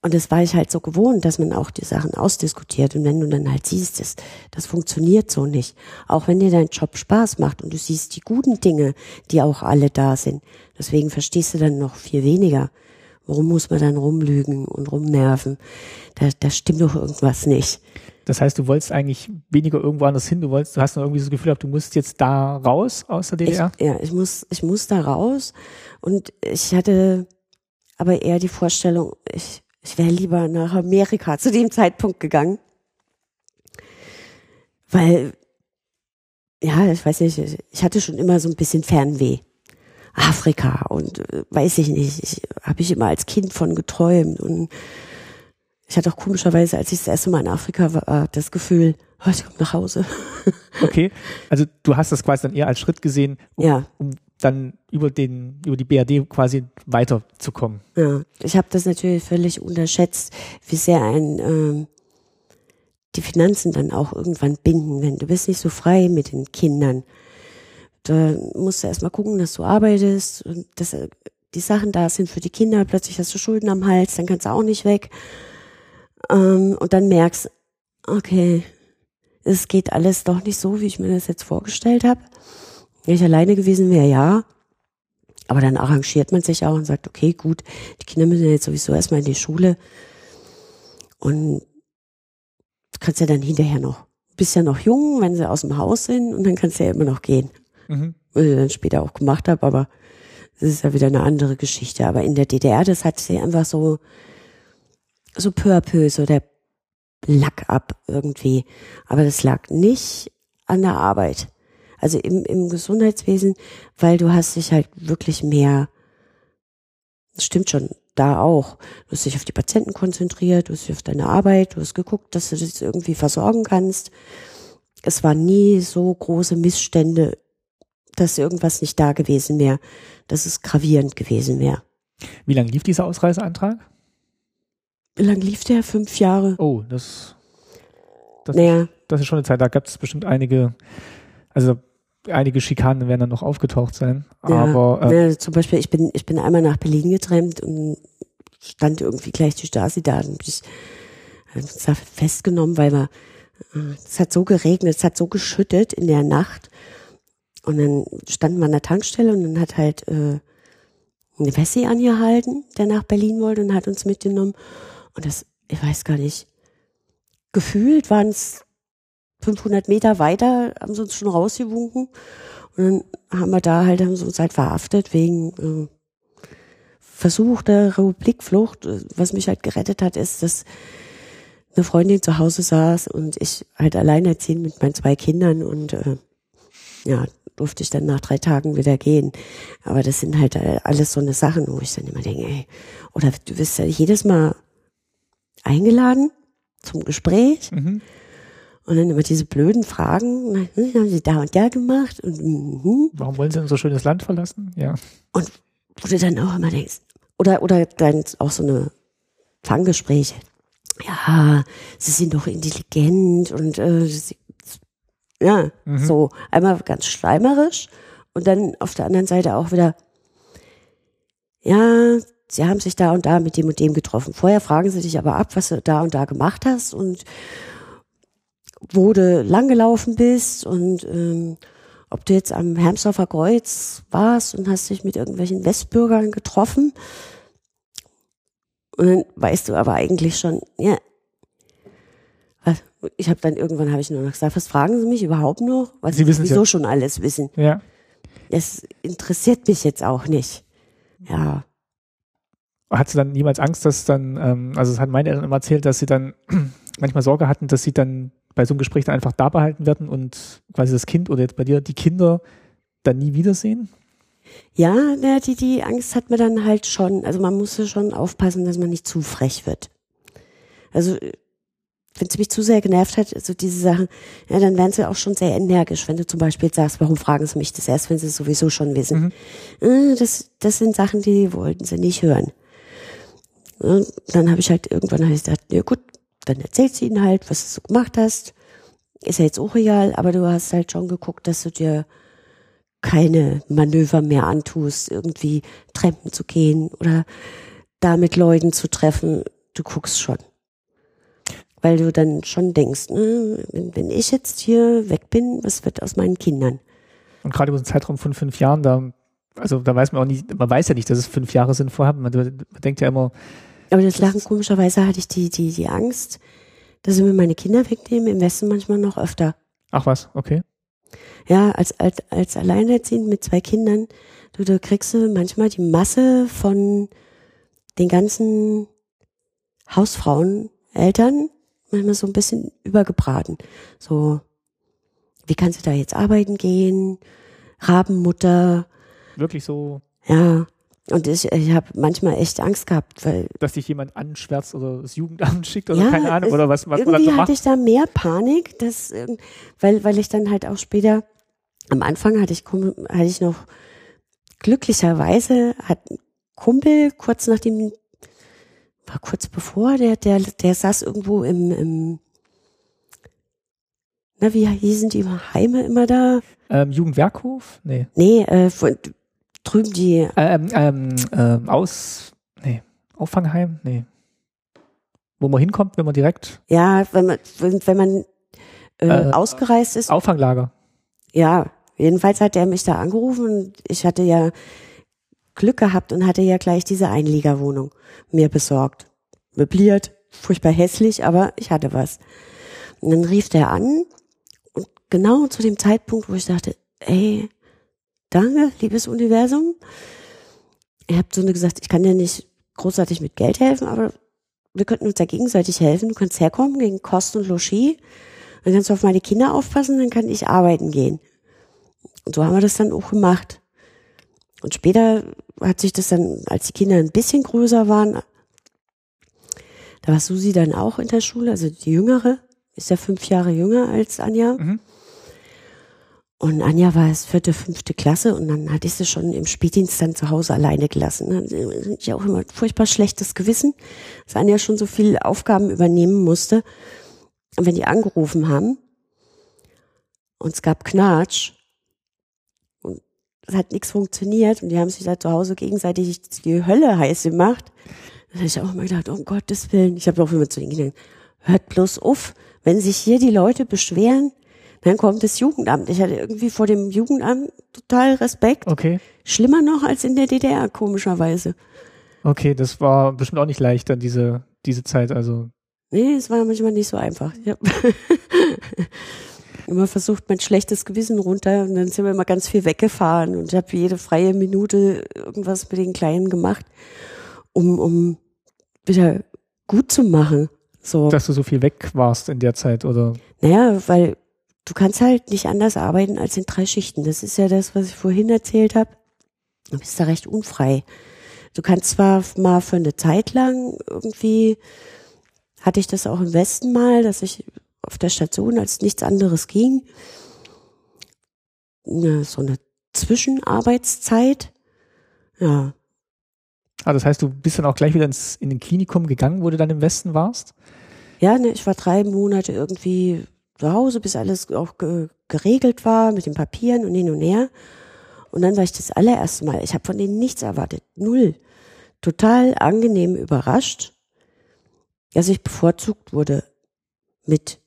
Und das war ich halt so gewohnt, dass man auch die Sachen ausdiskutiert. Und wenn du dann halt siehst, das, das funktioniert so nicht. Auch wenn dir dein Job Spaß macht und du siehst die guten Dinge, die auch alle da sind. Deswegen verstehst du dann noch viel weniger. Warum muss man dann rumlügen und rumnerven? Da, da stimmt doch irgendwas nicht. Das heißt, du wolltest eigentlich weniger irgendwo anders hin, du wolltest, du hast nur irgendwie so das Gefühl gehabt, du musst jetzt da raus aus der Ich, DDR. ja, ich muss, ich muss da raus. Und ich hatte aber eher die Vorstellung, ich, ich wäre lieber nach Amerika zu dem Zeitpunkt gegangen. Weil, ja, ich weiß nicht, ich hatte schon immer so ein bisschen Fernweh. Afrika und äh, weiß ich nicht, ich, habe ich immer als Kind von geträumt und ich hatte auch komischerweise, als ich das erste Mal in Afrika war, das Gefühl, oh, ich komme nach Hause. Okay. Also du hast das quasi dann eher als Schritt gesehen, um, Ja. um dann über den, über die BRD quasi weiterzukommen. Ja, ich habe das natürlich völlig unterschätzt, wie sehr ein ähm, die Finanzen dann auch irgendwann binden, wenn du bist nicht so frei mit den Kindern. Da musst du erstmal gucken, dass du arbeitest und dass äh, die Sachen da sind für die Kinder. Plötzlich hast du Schulden am Hals, dann kannst du auch nicht weg. Ähm, und dann merkst, okay, es geht alles doch nicht so, wie ich mir das jetzt vorgestellt habe. Wenn ich alleine gewesen wäre, ja. Aber dann arrangiert man sich auch und sagt, okay, gut, die Kinder müssen ja jetzt sowieso erstmal in die Schule. Und du kannst ja dann hinterher noch, bist ja noch jung, wenn sie aus dem Haus sind und dann kannst du ja immer noch gehen. Mhm. Was ich dann später auch gemacht habe, aber das ist ja wieder eine andere Geschichte. Aber in der DDR, das hat sie einfach so, so peu à peu, so der Lack ab irgendwie. Aber das lag nicht an der Arbeit. Also im, im Gesundheitswesen, weil du hast dich halt wirklich mehr, das stimmt schon, da auch. Du hast dich auf die Patienten konzentriert, du hast dich auf deine Arbeit, du hast geguckt, dass du das irgendwie versorgen kannst. Es waren nie so große Missstände, dass irgendwas nicht da gewesen wäre, dass es gravierend gewesen wäre. Wie lange lief dieser Ausreiseantrag? Wie lange lief der? Fünf Jahre? Oh, das, das, Naja, das ist schon eine Zeit. Da gab es bestimmt einige, also einige Schikanen werden dann noch aufgetaucht sein. Ja, Aber äh, ne, zum Beispiel, ich bin, ich bin einmal nach Berlin getrennt und stand irgendwie gleich die Stasi da und ich hab uns da festgenommen, weil wir, äh, es hat so geregnet, es hat so geschüttet in der Nacht und dann standen wir an der Tankstelle und dann hat halt äh, ein Wessi angehalten, der nach Berlin wollte und hat uns mitgenommen und das, ich weiß gar nicht, gefühlt waren es 500 Meter weiter, haben sie uns schon rausgewunken und dann haben wir da halt, haben sie uns halt verhaftet wegen äh, versuchter Republikflucht. Was mich halt gerettet hat, ist, dass eine Freundin zu Hause saß und ich halt alleinerziehend mit meinen zwei Kindern und äh, ja, durfte ich dann nach drei Tagen wieder gehen. Aber das sind halt äh, alles so eine Sachen, wo ich dann immer denke, ey, oder du wirst ja jedes Mal eingeladen zum Gespräch. Mhm. Und dann immer diese blöden Fragen, hm, haben sie da und da gemacht und mhm. Warum wollen sie unser schönes Land verlassen? Ja. und wo du dann auch immer denkst, oder oder dann auch so eine Fanggespräche. Ja, sie sind doch intelligent und äh, sie, ja, Mhm. so einmal ganz schleimerisch und dann auf der anderen Seite auch wieder, ja, sie haben sich da und da mit dem und dem getroffen. Vorher fragen sie dich aber ab, was du da und da gemacht hast und wo du langgelaufen bist und ähm, ob du jetzt am Hermsdorfer Kreuz warst und hast dich mit irgendwelchen Westbürgern getroffen. Und dann weißt du aber eigentlich schon, ja, ich habe dann irgendwann habe ich nur noch gesagt, was fragen Sie mich überhaupt noch? Was Sie wissen's sowieso ja. schon alles wissen. Ja. Das interessiert mich jetzt auch nicht. Ja, Hat sie dann niemals Angst, dass dann, ähm, also es hat meine Eltern immer erzählt, dass sie dann manchmal Sorge hatten, dass sie dann bei so einem Gespräch dann einfach da behalten werden und quasi das Kind oder jetzt bei dir die Kinder dann nie wiedersehen? ja, na, die die Angst hat man dann halt schon. Also man muss ja schon aufpassen, dass man nicht zu frech wird. Also wenn es mich zu sehr genervt hat, also diese Sachen, ja, dann werden sie auch schon sehr energisch, wenn du zum Beispiel sagst, warum fragen sie mich das erst, wenn sie es sowieso schon wissen. Äh, Das, das sind Sachen, die wollten sie nicht hören. Und dann habe ich halt irgendwann hab ich gesagt, ja gut, dann erzählst du ihnen halt, was du so gemacht hast. Ist ja jetzt auch egal, aber du hast halt schon geguckt, dass du dir keine Manöver mehr antust, irgendwie Treppen zu gehen oder da mit Leuten zu treffen. Du guckst schon. Weil du dann schon denkst, ne, wenn, wenn ich jetzt hier weg bin, was wird aus meinen Kindern? Und gerade über so einen Zeitraum von fünf Jahren, da, also da weiß man auch nicht, man weiß ja nicht, dass es fünf Jahre sind vorher. Man, man denkt ja immer, Aber das Lachen, komischerweise hatte ich die, die, die Angst, dass sie mir meine Kinder wegnehmen, im Westen manchmal noch öfter. ach was, okay. Ja, als, als, als Alleinerziehend mit zwei Kindern, du, du kriegst du manchmal die Masse von den ganzen Hausfrauen, Eltern, manchmal so ein bisschen übergebraten. So, wie kannst du da jetzt arbeiten gehen? Rabenmutter, Wirklich so, ja. Und ich, ich habe manchmal echt Angst gehabt, weil dass dich jemand anschwärzt oder das Jugendamt schickt oder Ja, keine Ahnung, oder was, was man dann irgendwie so hatte macht. ich da mehr Panik, dass, irgend- weil, weil ich dann halt auch später, am Anfang hatte ich, hatte ich noch, glücklicherweise hat ein Kumpel kurz nachdem, war kurz bevor, der, der, der saß irgendwo im, im, na, wie hießen die Heime immer da? Ähm, Jugendwerkhof? Nee. Nee, äh, von, drüben die, Ähm, ähm, ähm, aus, nee, Auffangheim? Nee. Wo man hinkommt, wenn man direkt, ja, wenn man, wenn, wenn man äh, Äh, ausgereist ist, Auffanglager. Ja, jedenfalls hat er mich da angerufen und ich hatte ja Glück gehabt und hatte ja gleich diese Einliegerwohnung mir besorgt. Möbliert, furchtbar hässlich, aber ich hatte was. Und dann rief der an und genau zu dem Zeitpunkt, wo ich dachte, ey, danke, liebes Universum. Ihr habt so gesagt, ich kann dir nicht großartig mit Geld helfen, aber wir könnten uns ja gegenseitig helfen. Du kannst herkommen gegen Kosten und Logis. Dann kannst du auf meine Kinder aufpassen, dann kann ich arbeiten gehen. Und so haben wir das dann auch gemacht. Und später hat sich das dann, als die Kinder ein bisschen größer waren, da war Susi dann auch in der Schule, also die Jüngere, ist ja fünf Jahre jünger als Anja. Mhm. Und Anja war es vierte, fünfte Klasse und dann hatte ich sie schon im Spätdienst dann zu Hause alleine gelassen. Dann ich auch immer ein furchtbar schlechtes Gewissen, dass Anja schon so viele Aufgaben übernehmen musste. Und wenn die angerufen haben und es gab Knatsch es hat nichts funktioniert und die haben sich da zu Hause gegenseitig die Hölle heiß gemacht, dann habe ich auch immer gedacht, um Gottes Willen, ich habe auch immer zu ihnen gedacht, hört bloß auf, wenn sich hier die Leute beschweren, dann kommt das Jugendamt. Ich hatte irgendwie vor dem Jugendamt total Respekt. Okay. Schlimmer noch als in der DDR, komischerweise. Okay, das war bestimmt auch nicht leicht dann diese, diese Zeit, also. Nee, es war manchmal nicht so einfach. Hab immer versucht, mein schlechtes Gewissen runter und dann sind wir immer ganz viel weggefahren und ich habe jede freie Minute irgendwas mit den Kleinen gemacht, um, um wieder gut zu machen. So. Dass du so viel weg warst in der Zeit, oder? Naja, weil du kannst halt nicht anders arbeiten als in drei Schichten. Das ist ja das, was ich vorhin erzählt habe. Du bist da recht unfrei. Du kannst zwar mal für eine Zeit lang irgendwie, hatte ich das auch im Westen mal, dass ich auf der Station, als nichts anderes ging, eine, so eine Zwischenarbeitszeit. Ja. Ah, das heißt, du bist dann auch gleich wieder ins, in den Klinikum gegangen, wo du dann im Westen warst? Ja, ne, ich war drei Monate irgendwie zu Hause, bis alles auch ge geregelt war mit den Papieren und hin und her. Und dann war ich das allererste Mal, ich habe von denen nichts erwartet, null. Total angenehm überrascht, dass ich bevorzugt wurde mit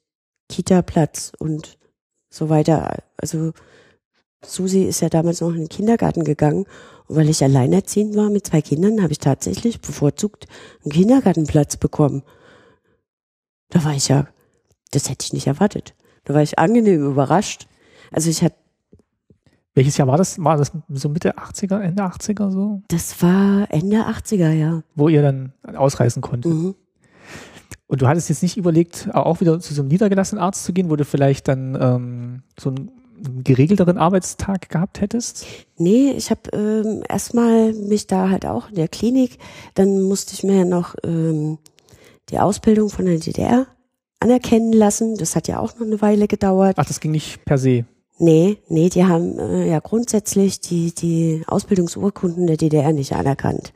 Kita-Platz und so weiter. Also Susi ist ja damals noch in den Kindergarten gegangen und weil ich alleinerziehend war mit zwei Kindern, habe ich tatsächlich bevorzugt einen Kindergartenplatz bekommen. Da war ich ja, das hätte ich nicht erwartet. Da war ich angenehm überrascht. Also ich hatte welches Jahr war das? War das so Mitte 80er, Ende 80er so? Das war Ende 80er, ja. Wo ihr dann ausreisen konntet. Mhm. Und du hattest jetzt nicht überlegt, auch wieder zu so einem niedergelassenen Arzt zu gehen, wo du vielleicht dann ähm, so einen geregelteren Arbeitstag gehabt hättest? Nee, ich habe ähm, erstmal mich da halt auch in der Klinik, dann musste ich mir ja noch ähm, die Ausbildung von der DDR anerkennen lassen. Das hat ja auch noch eine Weile gedauert. Ach, das ging nicht per se. Nee, nee, die haben äh, ja grundsätzlich die, die Ausbildungsurkunden der DDR nicht anerkannt.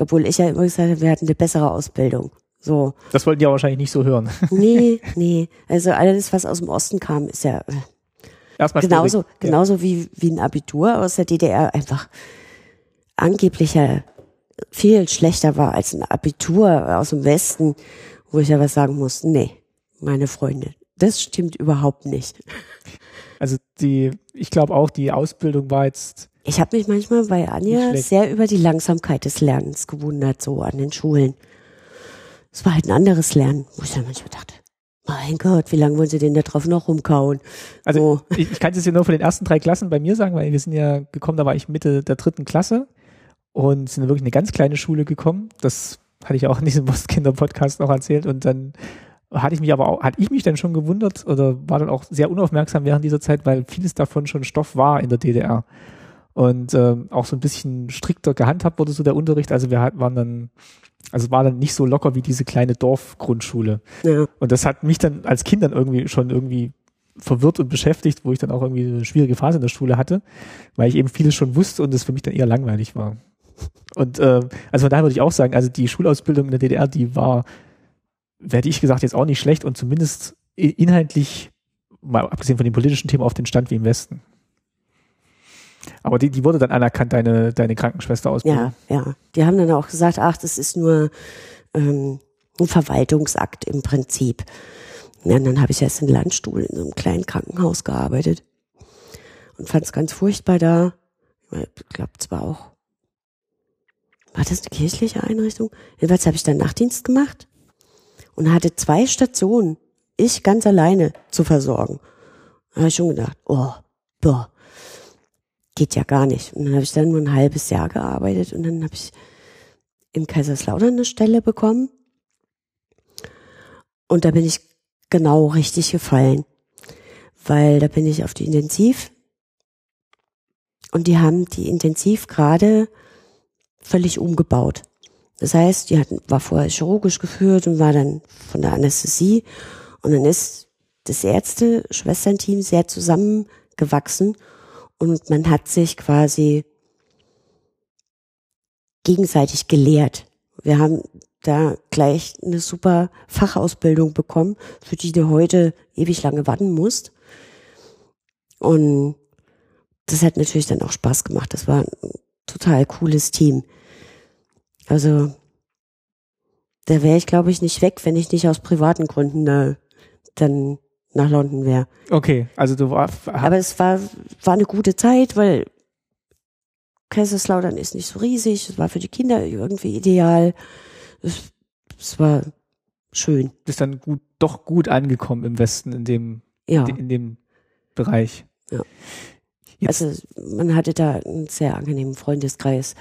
Obwohl ich ja immer gesagt habe, wir hatten eine bessere Ausbildung. So. Das wollten die ja wahrscheinlich nicht so hören. Nee, nee. Also alles, was aus dem Osten kam, ist ja äh, Erstmal genauso, schwierig. genauso wie, wie ein Abitur aus der DDR einfach angeblicher viel schlechter war als ein Abitur aus dem Westen, wo ich ja was sagen muss. Nee, meine Freunde, das stimmt überhaupt nicht. Also die, ich glaube auch, die Ausbildung war jetzt. Ich habe mich manchmal bei Anja sehr über die Langsamkeit des Lernens gewundert, so an den Schulen. Es war halt ein anderes Lernen, wo ich dann manchmal dachte, mein Gott, wie lange wollen sie denn da drauf noch rumkauen? Also so. ich, ich kann es jetzt ja nur von den ersten drei Klassen bei mir sagen, weil wir sind ja gekommen, da war ich Mitte der dritten Klasse und sind wirklich eine ganz kleine Schule gekommen. Das hatte ich auch in diesem Postkinder-Podcast noch erzählt und dann hatte ich mich aber auch, hatte ich mich dann schon gewundert oder war dann auch sehr unaufmerksam während dieser Zeit, weil vieles davon schon Stoff war in der DDR. Und ähm, auch so ein bisschen strikter gehandhabt wurde so der Unterricht. Also wir waren dann, also war dann nicht so locker wie diese kleine Dorfgrundschule. Ja. Und das hat mich dann als Kind dann irgendwie schon irgendwie verwirrt und beschäftigt, wo ich dann auch irgendwie eine schwierige Phase in der Schule hatte, weil ich eben vieles schon wusste und es für mich dann eher langweilig war. Und äh, also von daher würde ich auch sagen, also die Schulausbildung in der DDR, die war werde ich gesagt, jetzt auch nicht schlecht und zumindest inhaltlich, mal abgesehen von den politischen Themen, auf den Stand wie im Westen. Aber die, die wurde dann anerkannt, deine, deine Krankenschwester aus. Ja, ja. Die haben dann auch gesagt, ach, das ist nur ähm, ein Verwaltungsakt im Prinzip. Ja, und dann habe ich erst in Landstuhl in so einem kleinen Krankenhaus gearbeitet und fand es ganz furchtbar da. Ich glaube zwar auch. War das eine kirchliche Einrichtung? Jedenfalls habe ich dann Nachtdienst gemacht und hatte zwei Stationen, ich ganz alleine zu versorgen. Da habe ich schon gedacht, oh, boah, geht ja gar nicht. Und dann habe ich dann nur ein halbes Jahr gearbeitet und dann habe ich in Kaiserslautern eine Stelle bekommen. Und da bin ich genau richtig gefallen, weil da bin ich auf die Intensiv und die haben die Intensiv gerade völlig umgebaut. Das heißt, die hatten, war vorher chirurgisch geführt und war dann von der Anästhesie. Und dann ist das Ärzte-Schwesternteam sehr zusammengewachsen und man hat sich quasi gegenseitig gelehrt. Wir haben da gleich eine super Fachausbildung bekommen, für die du heute ewig lange warten musst. Und das hat natürlich dann auch Spaß gemacht. Das war ein total cooles Team. Also da wäre ich, glaube ich, nicht weg, wenn ich nicht aus privaten Gründen da dann nach London wäre. Okay, also du war. Aber es war, war eine gute Zeit, weil Kaiserslautern ist nicht so riesig. Es war für die Kinder irgendwie ideal. Es, es war schön. Bist dann gut, doch gut angekommen im Westen in dem, ja. in dem Bereich. Ja. Jetzt. Also man hatte da einen sehr angenehmen Freundeskreis.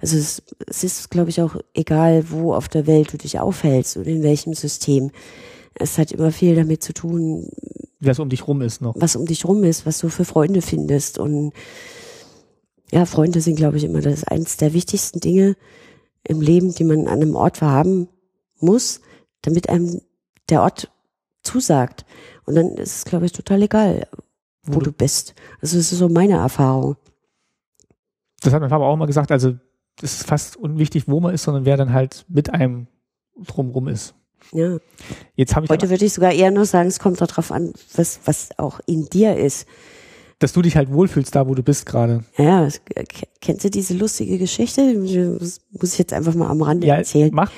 Also es, es ist, glaube ich, auch egal, wo auf der Welt du dich aufhältst und in welchem System. Es hat immer viel damit zu tun, was um dich rum ist noch. Was um dich rum ist, was du für Freunde findest. Und ja, Freunde sind, glaube ich, immer das eines der wichtigsten Dinge im Leben, die man an einem Ort verhaben muss, damit einem der Ort zusagt. Und dann ist es, glaube ich, total egal, wo, wo du bist. Also das ist so meine Erfahrung. Das hat mein Vater auch mal gesagt, also es ist fast unwichtig, wo man ist, sondern wer dann halt mit einem drumrum ist. Ja. Jetzt habe ich Heute würde ich sogar eher nur sagen, es kommt darauf an, was, was auch in dir ist. Dass du dich halt wohlfühlst, da wo du bist gerade. Ja, kennst du diese lustige Geschichte? Das muss ich jetzt einfach mal am Rande ja, erzählen. Mach.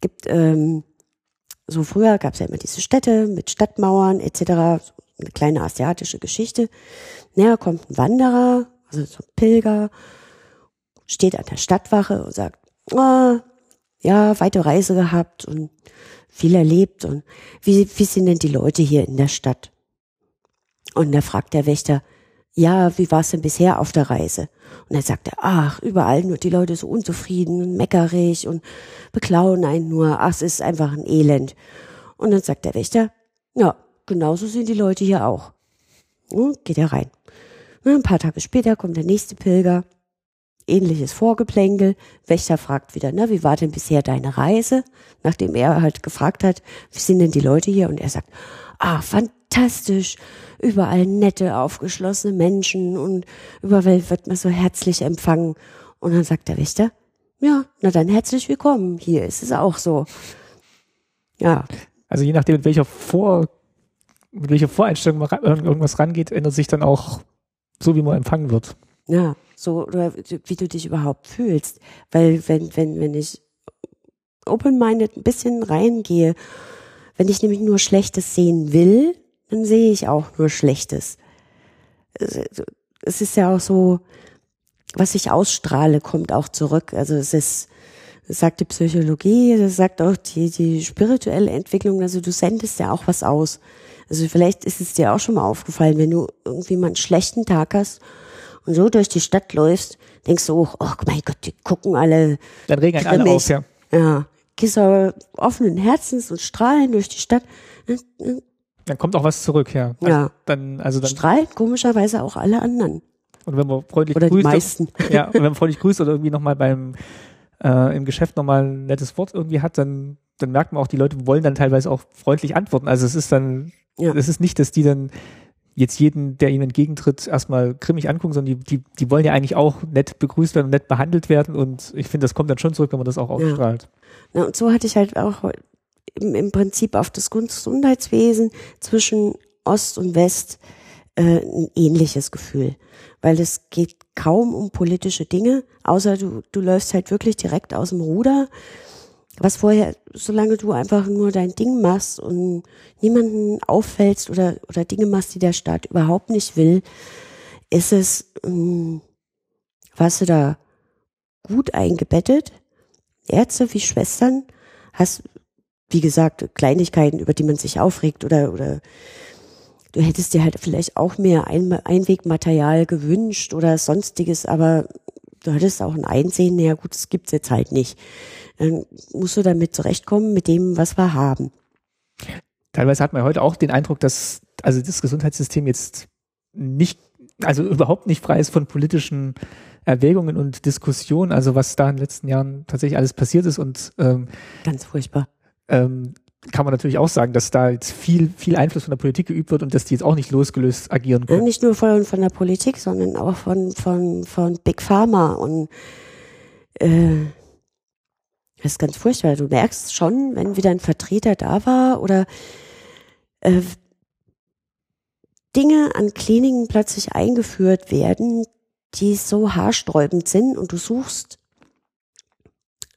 Gibt, ähm, so früher gab es ja immer diese Städte mit Stadtmauern etc. Eine kleine asiatische Geschichte. Naja, kommt ein Wanderer, also so ein Pilger, steht an der Stadtwache und sagt, oh, ja, weite Reise gehabt und viel erlebt und wie, wie sind denn die Leute hier in der Stadt? Und da fragt der Wächter, ja, wie war es denn bisher auf der Reise? Und er sagte, ach, überall nur die Leute so unzufrieden und meckerig und beklauen einen nur, ach, es ist einfach ein Elend. Und dann sagt der Wächter, ja, genauso sind die Leute hier auch. Und geht er rein. Und ein paar Tage später kommt der nächste Pilger, ähnliches Vorgeplänkel. Wächter fragt wieder, na, wie war denn bisher deine Reise? Nachdem er halt gefragt hat, wie sind denn die Leute hier? Und er sagt, ah, fantastisch. Überall nette, aufgeschlossene Menschen und überall wird man so herzlich empfangen. Und dann sagt der Wächter, ja, na dann herzlich willkommen. Hier ist es auch so. Ja. Also je nachdem, mit welcher Vor, mit welcher Voreinstellung man irgendwas rangeht, ändert sich dann auch so, wie man empfangen wird. Ja so oder wie du dich überhaupt fühlst. Weil wenn, wenn, wenn ich open-minded ein bisschen reingehe, wenn ich nämlich nur Schlechtes sehen will, dann sehe ich auch nur Schlechtes. Es ist ja auch so, was ich ausstrahle, kommt auch zurück. Also es ist, das sagt die Psychologie, das sagt auch die, die spirituelle Entwicklung, also du sendest ja auch was aus. Also vielleicht ist es dir auch schon mal aufgefallen, wenn du irgendwie mal einen schlechten Tag hast und so durch die Stadt läufst, denkst du, oh, oh mein Gott, die gucken alle. Dann regen alle auf, ja. Ja. Gehst aber offenen Herzens und strahlen durch die Stadt. Dann kommt auch was zurück, ja. Also ja. Dann, also dann. Strahlen komischerweise auch alle anderen. Und wenn man freundlich oder grüßt. Die meisten. Ja, und wenn man freundlich grüßt oder irgendwie nochmal beim, äh, im Geschäft nochmal ein nettes Wort irgendwie hat, dann, dann merkt man auch, die Leute wollen dann teilweise auch freundlich antworten. Also es ist dann, ja. es ist nicht, dass die dann jetzt jeden, der ihnen entgegentritt, erstmal grimmig angucken, sondern die, die, die wollen ja eigentlich auch nett begrüßt werden und nett behandelt werden. Und ich finde, das kommt dann schon zurück, wenn man das auch ausstrahlt. Ja. Na, und so hatte ich halt auch im, im Prinzip auf das Gesundheitswesen zwischen Ost und West äh, ein ähnliches Gefühl. Weil es geht kaum um politische Dinge, außer du, du läufst halt wirklich direkt aus dem Ruder was vorher, solange du einfach nur dein Ding machst und niemanden auffällst oder, oder Dinge machst, die der Staat überhaupt nicht will, ist es, ähm, warst du da gut eingebettet? Ärzte wie Schwestern? Hast, wie gesagt, Kleinigkeiten, über die man sich aufregt oder, oder du hättest dir halt vielleicht auch mehr ein Einwegmaterial gewünscht oder sonstiges, aber du hattest auch ein Einsehen, naja gut, das gibt's jetzt halt nicht dann musst du damit zurechtkommen mit dem, was wir haben. Teilweise hat man heute auch den Eindruck, dass also das Gesundheitssystem jetzt nicht, also überhaupt nicht frei ist von politischen Erwägungen und Diskussionen, also was da in den letzten Jahren tatsächlich alles passiert ist und ähm, ganz furchtbar. Ähm, kann man natürlich auch sagen, dass da jetzt viel, viel Einfluss von der Politik geübt wird und dass die jetzt auch nicht losgelöst agieren können. Nicht nur von, von der Politik, sondern auch von, von, von Big Pharma und äh, das ist ganz furchtbar. Du merkst schon, wenn wieder ein Vertreter da war oder äh, Dinge an Kliniken plötzlich eingeführt werden, die so haarsträubend sind und du suchst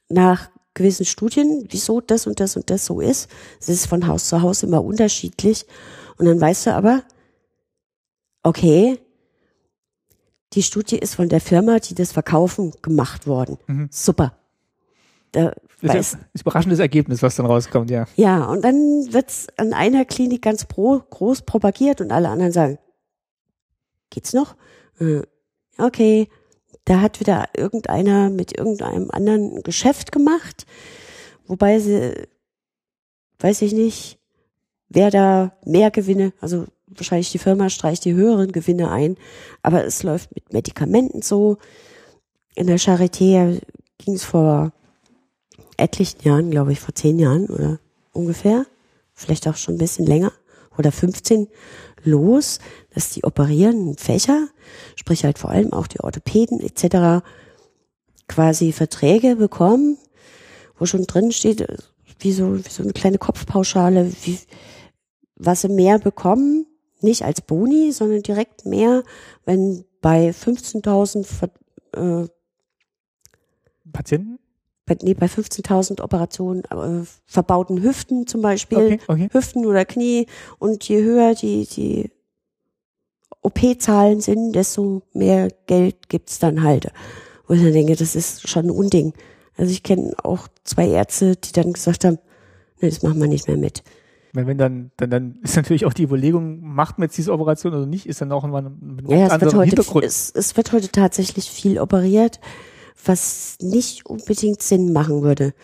nach gewissen Studien, wieso das und das und das so ist. Es ist von Haus zu Haus immer unterschiedlich. Und dann weißt du aber, okay, die Studie ist von der Firma, die das verkaufen, gemacht worden. Mhm. Super. Da das ist ein überraschendes Ergebnis, was dann rauskommt, ja. Ja, und dann wird's an einer Klinik ganz pro, groß propagiert und alle anderen sagen, geht's noch? Äh, okay, da hat wieder irgendeiner mit irgendeinem anderen Geschäft gemacht, wobei sie, weiß ich nicht, wer da mehr Gewinne, also wahrscheinlich die Firma streicht die höheren Gewinne ein, aber es läuft mit Medikamenten so. In der Charité ging es vor etlichen Jahren, glaube ich, vor zehn Jahren oder ungefähr, vielleicht auch schon ein bisschen länger oder 15 los, dass die operierenden Fächer, sprich halt vor allem auch die Orthopäden etc., quasi Verträge bekommen, wo schon drin steht, wie so, wie so eine kleine Kopfpauschale, wie, was sie mehr bekommen, nicht als Boni, sondern direkt mehr, wenn bei 15.000 äh, Patienten? Bei, nee, bei 15.000 Operationen äh, verbauten Hüften zum Beispiel, Okay, okay. Hüften oder Knie und je höher die, die OP-Zahlen sind, desto mehr Geld gibt's dann halt. Wo ich dann denke, das ist schon ein Unding. Also ich kenne auch zwei Ärzte, die dann gesagt haben, nee, das machen wir nicht mehr mit. Wenn, wenn dann, dann, dann ist natürlich auch die Überlegung, macht man jetzt diese Operation oder nicht, ist dann auch immer ein Ja, ja, es wird, anderer heute, Hintergrund. es, es wird heute tatsächlich viel operiert, was nicht unbedingt Sinn machen würde.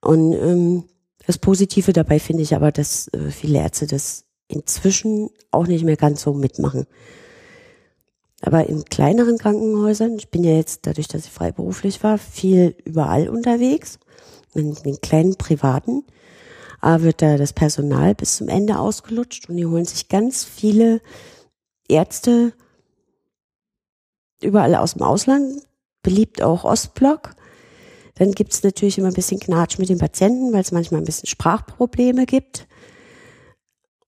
Und ähm, das Positive dabei finde ich aber, dass äh, viele Ärzte das inzwischen auch nicht mehr ganz so mitmachen. Aber in kleineren Krankenhäusern, ich bin ja jetzt dadurch, dass ich freiberuflich war, viel überall unterwegs, in den kleinen privaten, aber wird da das Personal bis zum Ende ausgelutscht und die holen sich ganz viele Ärzte überall aus dem Ausland, beliebt auch Ostblock. Dann gibt's natürlich immer ein bisschen Knatsch mit den Patienten, weil es manchmal ein bisschen Sprachprobleme gibt.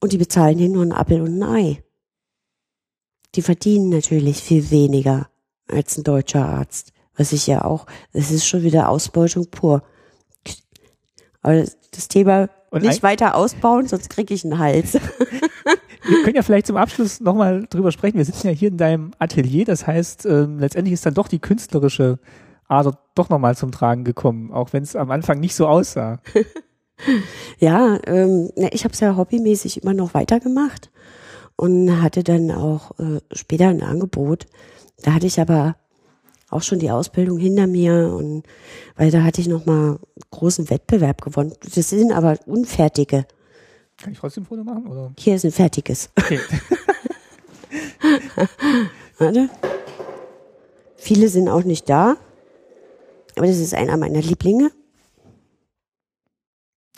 Und die bezahlen hier nur einen Appel und ein Ei. Die verdienen natürlich viel weniger als ein deutscher Arzt. Was ich ja auch, es ist schon wieder Ausbeutung pur. Aber das Thema Und nicht weiter ausbauen, sonst kriege ich einen Hals. Wir können ja vielleicht zum Abschluss nochmal drüber sprechen. Wir sitzen ja hier in deinem Atelier, das heißt, ähm, letztendlich ist dann doch die künstlerische Ader doch nochmal zum Tragen gekommen, auch wenn es am Anfang nicht so aussah. Ja, ähm, ich habe es ja hobbymäßig immer noch weitergemacht und hatte dann auch äh, später ein Angebot. Da hatte ich aber auch schon die Ausbildung hinter mir und weil da hatte ich noch mal großen Wettbewerb gewonnen. Das sind aber unfertige. Kann ich trotzdem ein Foto machen? Oder? Hier ist ein fertiges. Okay. Warte. Viele sind auch nicht da, aber das ist einer meiner Lieblinge.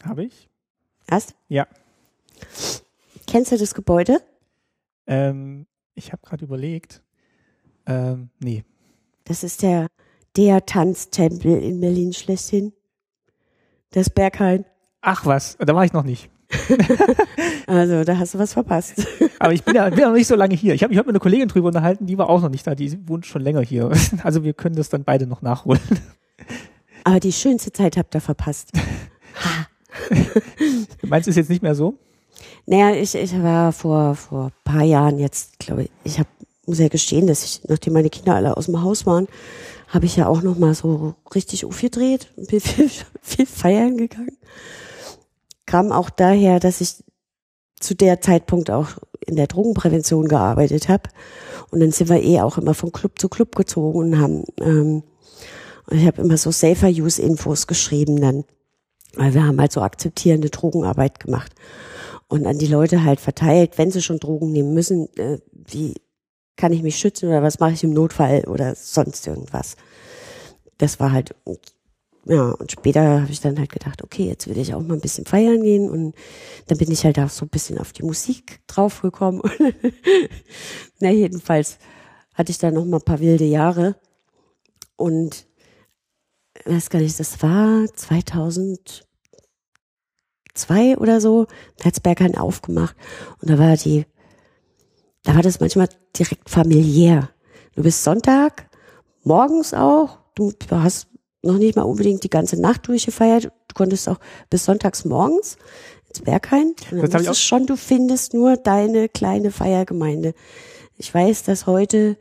Habe ich? Hast? Ja. Kennst du das Gebäude? Ähm, ich habe gerade überlegt. Ähm, nee. Das ist der, der Tanztempel in Berlin schlechthin. Das Berghain. Ach was, da war ich noch nicht. Also, da hast du was verpasst. Aber ich bin ja, bin ja noch nicht so lange hier. Ich habe mich heute mit einer Kollegin drüber unterhalten, die war auch noch nicht da. Die wohnt schon länger hier. Also wir können das dann beide noch nachholen. Aber die schönste Zeit habt ihr verpasst. Meinst du ist jetzt nicht mehr so? Naja, ich, ich war vor, vor paar Jahren jetzt, glaube ich, ich hab, muss ja gestehen, dass ich, nachdem meine Kinder alle aus dem Haus waren, habe ich ja auch noch mal so richtig aufgedreht und bin viel, viel feiern gegangen. Kam auch daher, dass ich zu der Zeitpunkt auch in der Drogenprävention gearbeitet habe. Und dann sind wir eh auch immer von Club zu Club gezogen und haben, ähm, und ich habe immer so Safer Use Infos geschrieben dann. Weil wir haben halt so akzeptierende Drogenarbeit gemacht und an die Leute halt verteilt, wenn sie schon Drogen nehmen müssen, äh, wie kann ich mich schützen oder was mache ich im Notfall oder sonst irgendwas. Das war halt, ja, und später habe ich dann halt gedacht, okay, jetzt will ich auch mal ein bisschen feiern gehen und dann bin ich halt auch so ein bisschen auf die Musik draufgekommen. Na, jedenfalls hatte ich dann noch mal ein paar wilde Jahre und weiß gar nicht, das war 2002 oder so, da hat's Berghain aufgemacht und da war die, da war das manchmal direkt familiär. Du bist Sonntag, morgens auch, du hast noch nicht mal unbedingt die ganze Nacht durchgefeiert, du konntest auch bis sonntags morgens ins Berghain. Und dann Das ich musstest schon, du findest nur deine kleine Feiergemeinde. Ich weiß, dass heute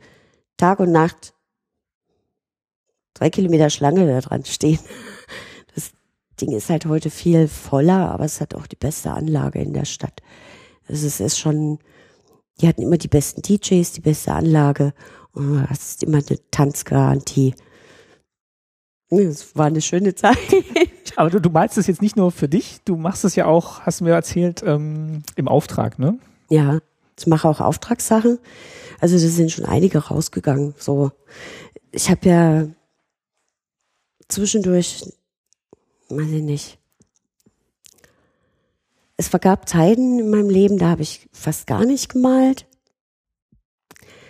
Tag und Nacht drei Kilometer Schlange da dran stehen. Das Ding ist halt heute viel voller, aber es hat auch die beste Anlage in der Stadt. Also es ist schon, die hatten immer die besten DJs, die beste Anlage und du hast immer eine Tanzgarantie. Es war eine schöne Zeit. Aber du, du malst es jetzt nicht nur für dich, du machst es ja auch, hast du mir erzählt, ähm, im Auftrag, ne? Ja, ich mache auch Auftragssachen. Also da sind schon einige rausgegangen. So, ich habe ja zwischendurch, weiß ich nicht. Es vergab Zeiten in meinem Leben, da habe ich fast gar nicht gemalt.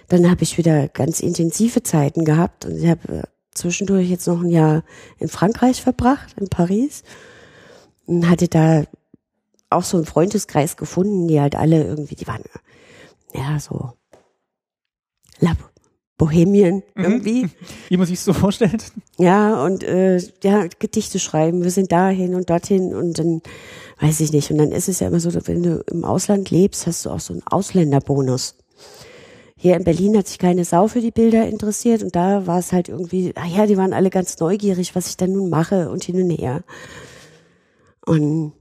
Dann habe ich wieder ganz intensive Zeiten gehabt und ich habe äh, zwischendurch jetzt noch ein Jahr in Frankreich verbracht, in Paris und hatte da auch so einen Freundeskreis gefunden, die halt alle irgendwie, die waren ja so La Bohemien mhm. irgendwie. Wie man sich so vorstellt. Ja, und äh, ja, Gedichte schreiben, wir sind dahin und dorthin und dann weiß ich nicht. Und dann ist es ja immer so, wenn du im Ausland lebst, hast du auch so einen Ausländerbonus. Hier in Berlin hat sich keine Sau für die Bilder interessiert und da war es halt irgendwie, ah ja, die waren alle ganz neugierig, was ich dann nun mache und hin und her. Und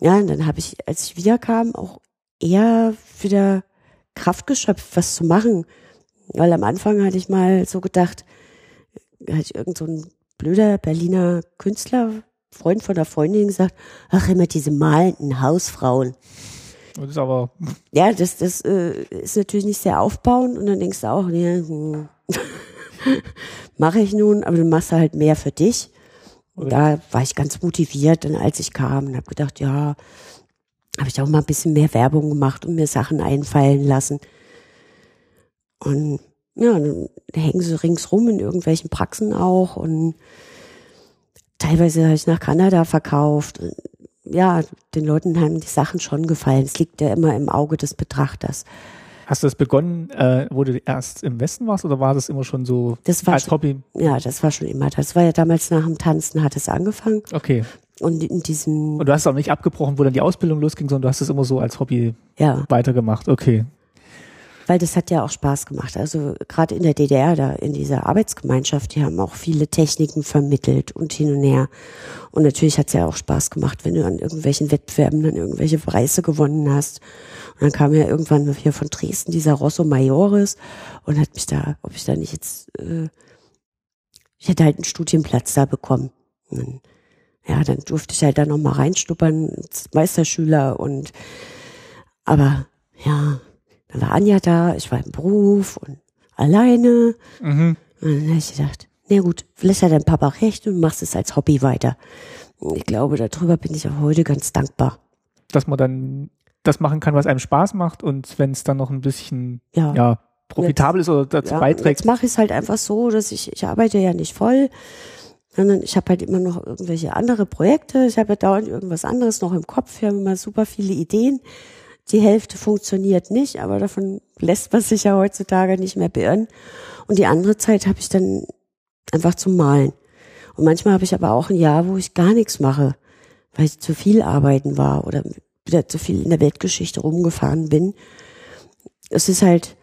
ja, und dann habe ich, als ich wiederkam, auch eher wieder Kraft geschöpft, was zu machen. Weil am Anfang hatte ich mal so gedacht, hatte ich irgend so ein blöder Berliner Künstler, Freund von der Freundin gesagt, ach immer diese malenden Hausfrauen. Das ist aber. Ja, das, das äh, ist natürlich nicht sehr aufbauend und dann denkst du auch, nee, hm, mache ich nun, aber du machst halt mehr für dich. Und da war ich ganz motiviert, dann als ich kam und habe gedacht, ja, habe ich auch mal ein bisschen mehr Werbung gemacht und mir Sachen einfallen lassen. Und ja, dann hängen sie ringsrum in irgendwelchen Praxen auch und teilweise habe ich nach Kanada verkauft. Ja, den Leuten haben die Sachen schon gefallen. Es liegt ja immer im Auge des Betrachters. Hast du das begonnen, äh, wo du erst im Westen warst oder war das immer schon so das war als schon, Hobby? Ja, das war schon immer. Das war ja damals nach dem Tanzen hat es angefangen. Okay. Und in diesem. Und du hast auch nicht abgebrochen, wo dann die Ausbildung losging, sondern du hast es immer so als Hobby ja. weitergemacht. Okay weil das hat ja auch Spaß gemacht. Also gerade in der DDR, da in dieser Arbeitsgemeinschaft, die haben auch viele Techniken vermittelt und hin und her. Und natürlich hat es ja auch Spaß gemacht, wenn du an irgendwelchen Wettbewerben dann irgendwelche Preise gewonnen hast. Und dann kam ja irgendwann hier von Dresden dieser Rosso Majoris und hat mich da, ob ich da nicht jetzt, äh, ich hätte halt einen Studienplatz da bekommen. Dann, ja, dann durfte ich halt da nochmal reinstuppern als Meisterschüler und aber ja, dann war Anja da, ich war im Beruf und alleine. Mhm. Und dann habe ich gedacht, na gut, vielleicht hat dein Papa recht und machst es als Hobby weiter. Und ich glaube, darüber bin ich auch heute ganz dankbar. Dass man dann das machen kann, was einem Spaß macht und wenn es dann noch ein bisschen ja, ja profitabel jetzt, ist oder dazu ja, beiträgt. Jetzt mache ich es halt einfach so, dass ich, ich arbeite ja nicht voll, sondern ich habe halt immer noch irgendwelche andere Projekte. Ich habe ja dauernd irgendwas anderes noch im Kopf. Wir haben immer super viele Ideen. Die Hälfte funktioniert nicht, aber davon lässt man sich ja heutzutage nicht mehr beirren. Und die andere Zeit habe ich dann einfach zum Malen. Und manchmal habe ich aber auch ein Jahr, wo ich gar nichts mache, weil ich zu viel arbeiten war oder wieder zu viel in der Weltgeschichte rumgefahren bin. Es ist halt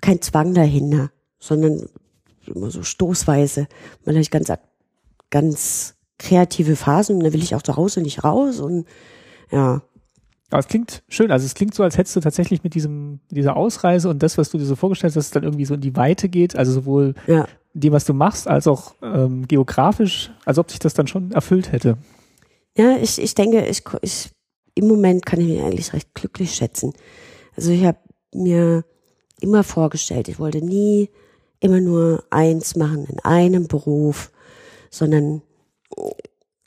kein Zwang dahinter, sondern immer so stoßweise. Man hat ganz, ganz kreative Phasen und da will ich auch zu Hause nicht raus und ja, aber es klingt schön. Also es klingt so, als hättest du tatsächlich mit diesem, dieser Ausreise und das, was du dir so vorgestellt hast, dass es dann irgendwie so in die Weite geht, also sowohl ja. dem, was du machst, als auch ähm, geografisch, als ob sich das dann schon erfüllt hätte. Ja, ich, ich denke, ich, ich im Moment kann ich mich eigentlich recht glücklich schätzen. Also ich habe mir immer vorgestellt, ich wollte nie immer nur eins machen in einem Beruf, sondern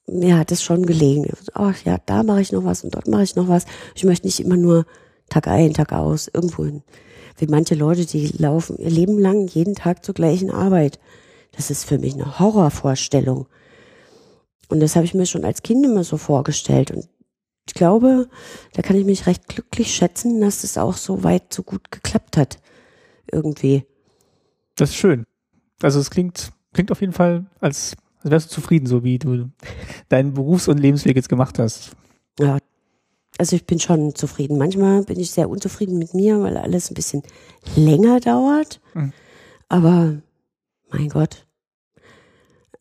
mir hat es schon gelegen. Ach ja, da mache ich noch was und dort mache ich noch was. Ich möchte nicht immer nur Tag ein, Tag aus, irgendwo hin. Wie manche Leute, die laufen ihr Leben lang jeden Tag zur gleichen Arbeit. Das ist für mich eine Horrorvorstellung. Und das habe ich mir schon als Kind immer so vorgestellt. Und ich glaube, da kann ich mich recht glücklich schätzen, dass es auch so weit so gut geklappt hat. Irgendwie. Das ist schön. Also es klingt, klingt auf jeden Fall, als also wärst du zufrieden, so wie du deinen Berufs- und Lebensweg jetzt gemacht hast? Ja, also ich bin schon zufrieden. Manchmal bin ich sehr unzufrieden mit mir, weil alles ein bisschen länger dauert. Mhm. Aber mein Gott,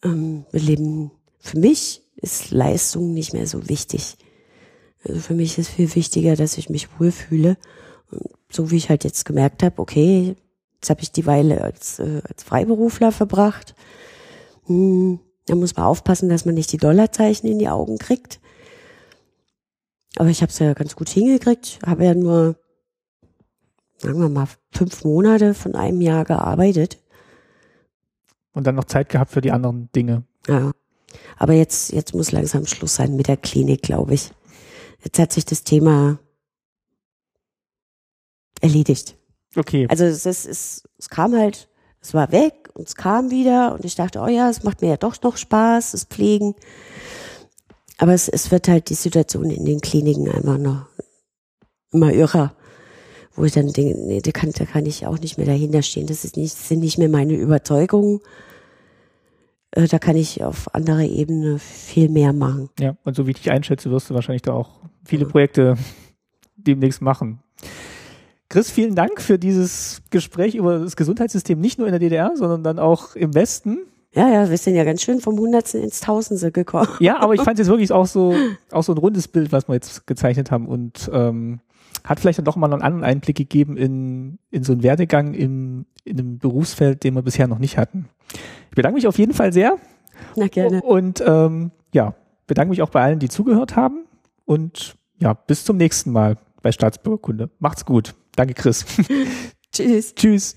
ähm, wir leben, für mich ist Leistung nicht mehr so wichtig. Also für mich ist viel wichtiger, dass ich mich wohlfühle. Und so wie ich halt jetzt gemerkt habe, okay, jetzt habe ich die Weile als, äh, als Freiberufler verbracht. Hm, Da muss man aufpassen, dass man nicht die Dollarzeichen in die Augen kriegt. Aber ich habe es ja ganz gut hingekriegt. Habe ja nur, sagen wir mal, fünf Monate von einem Jahr gearbeitet. Und dann noch Zeit gehabt für die anderen Dinge. Ja. Aber jetzt, jetzt muss langsam Schluss sein mit der Klinik, glaube ich. Jetzt hat sich das Thema erledigt. Okay. Also es, ist, es, es kam halt, es war weg und es kam wieder und ich dachte, oh ja, es macht mir ja doch noch Spaß, das Pflegen. Aber es, es wird halt die Situation in den Kliniken einfach noch immer irrer, wo ich dann denke, nee, da kann, da kann ich auch nicht mehr dahinter stehen. Das ist nicht, das sind nicht mehr meine Überzeugungen. Äh, Da kann ich auf anderer Ebene viel mehr machen. Ja, und so wie ich dich einschätze, wirst du wahrscheinlich da auch viele Projekte demnächst machen. Chris, vielen Dank für dieses Gespräch über das Gesundheitssystem, nicht nur in der DDR, sondern dann auch im Westen. Ja, ja, wir sind ja ganz schön vom Hundertsten ins Tausendste gekommen. Ja, aber ich fand es jetzt wirklich auch so, auch so ein rundes Bild, was wir jetzt gezeichnet haben und ähm, hat vielleicht dann doch mal einen anderen Einblick gegeben in, in so einen Werdegang im, in einem Berufsfeld, den wir bisher noch nicht hatten. Ich bedanke mich auf jeden Fall sehr Na gerne. und ähm, ja, bedanke mich auch bei allen, die zugehört haben und ja, bis zum nächsten Mal bei Staatsbürgerkunde. Macht's gut. Danke, Chris. Tschüss. Tschüss.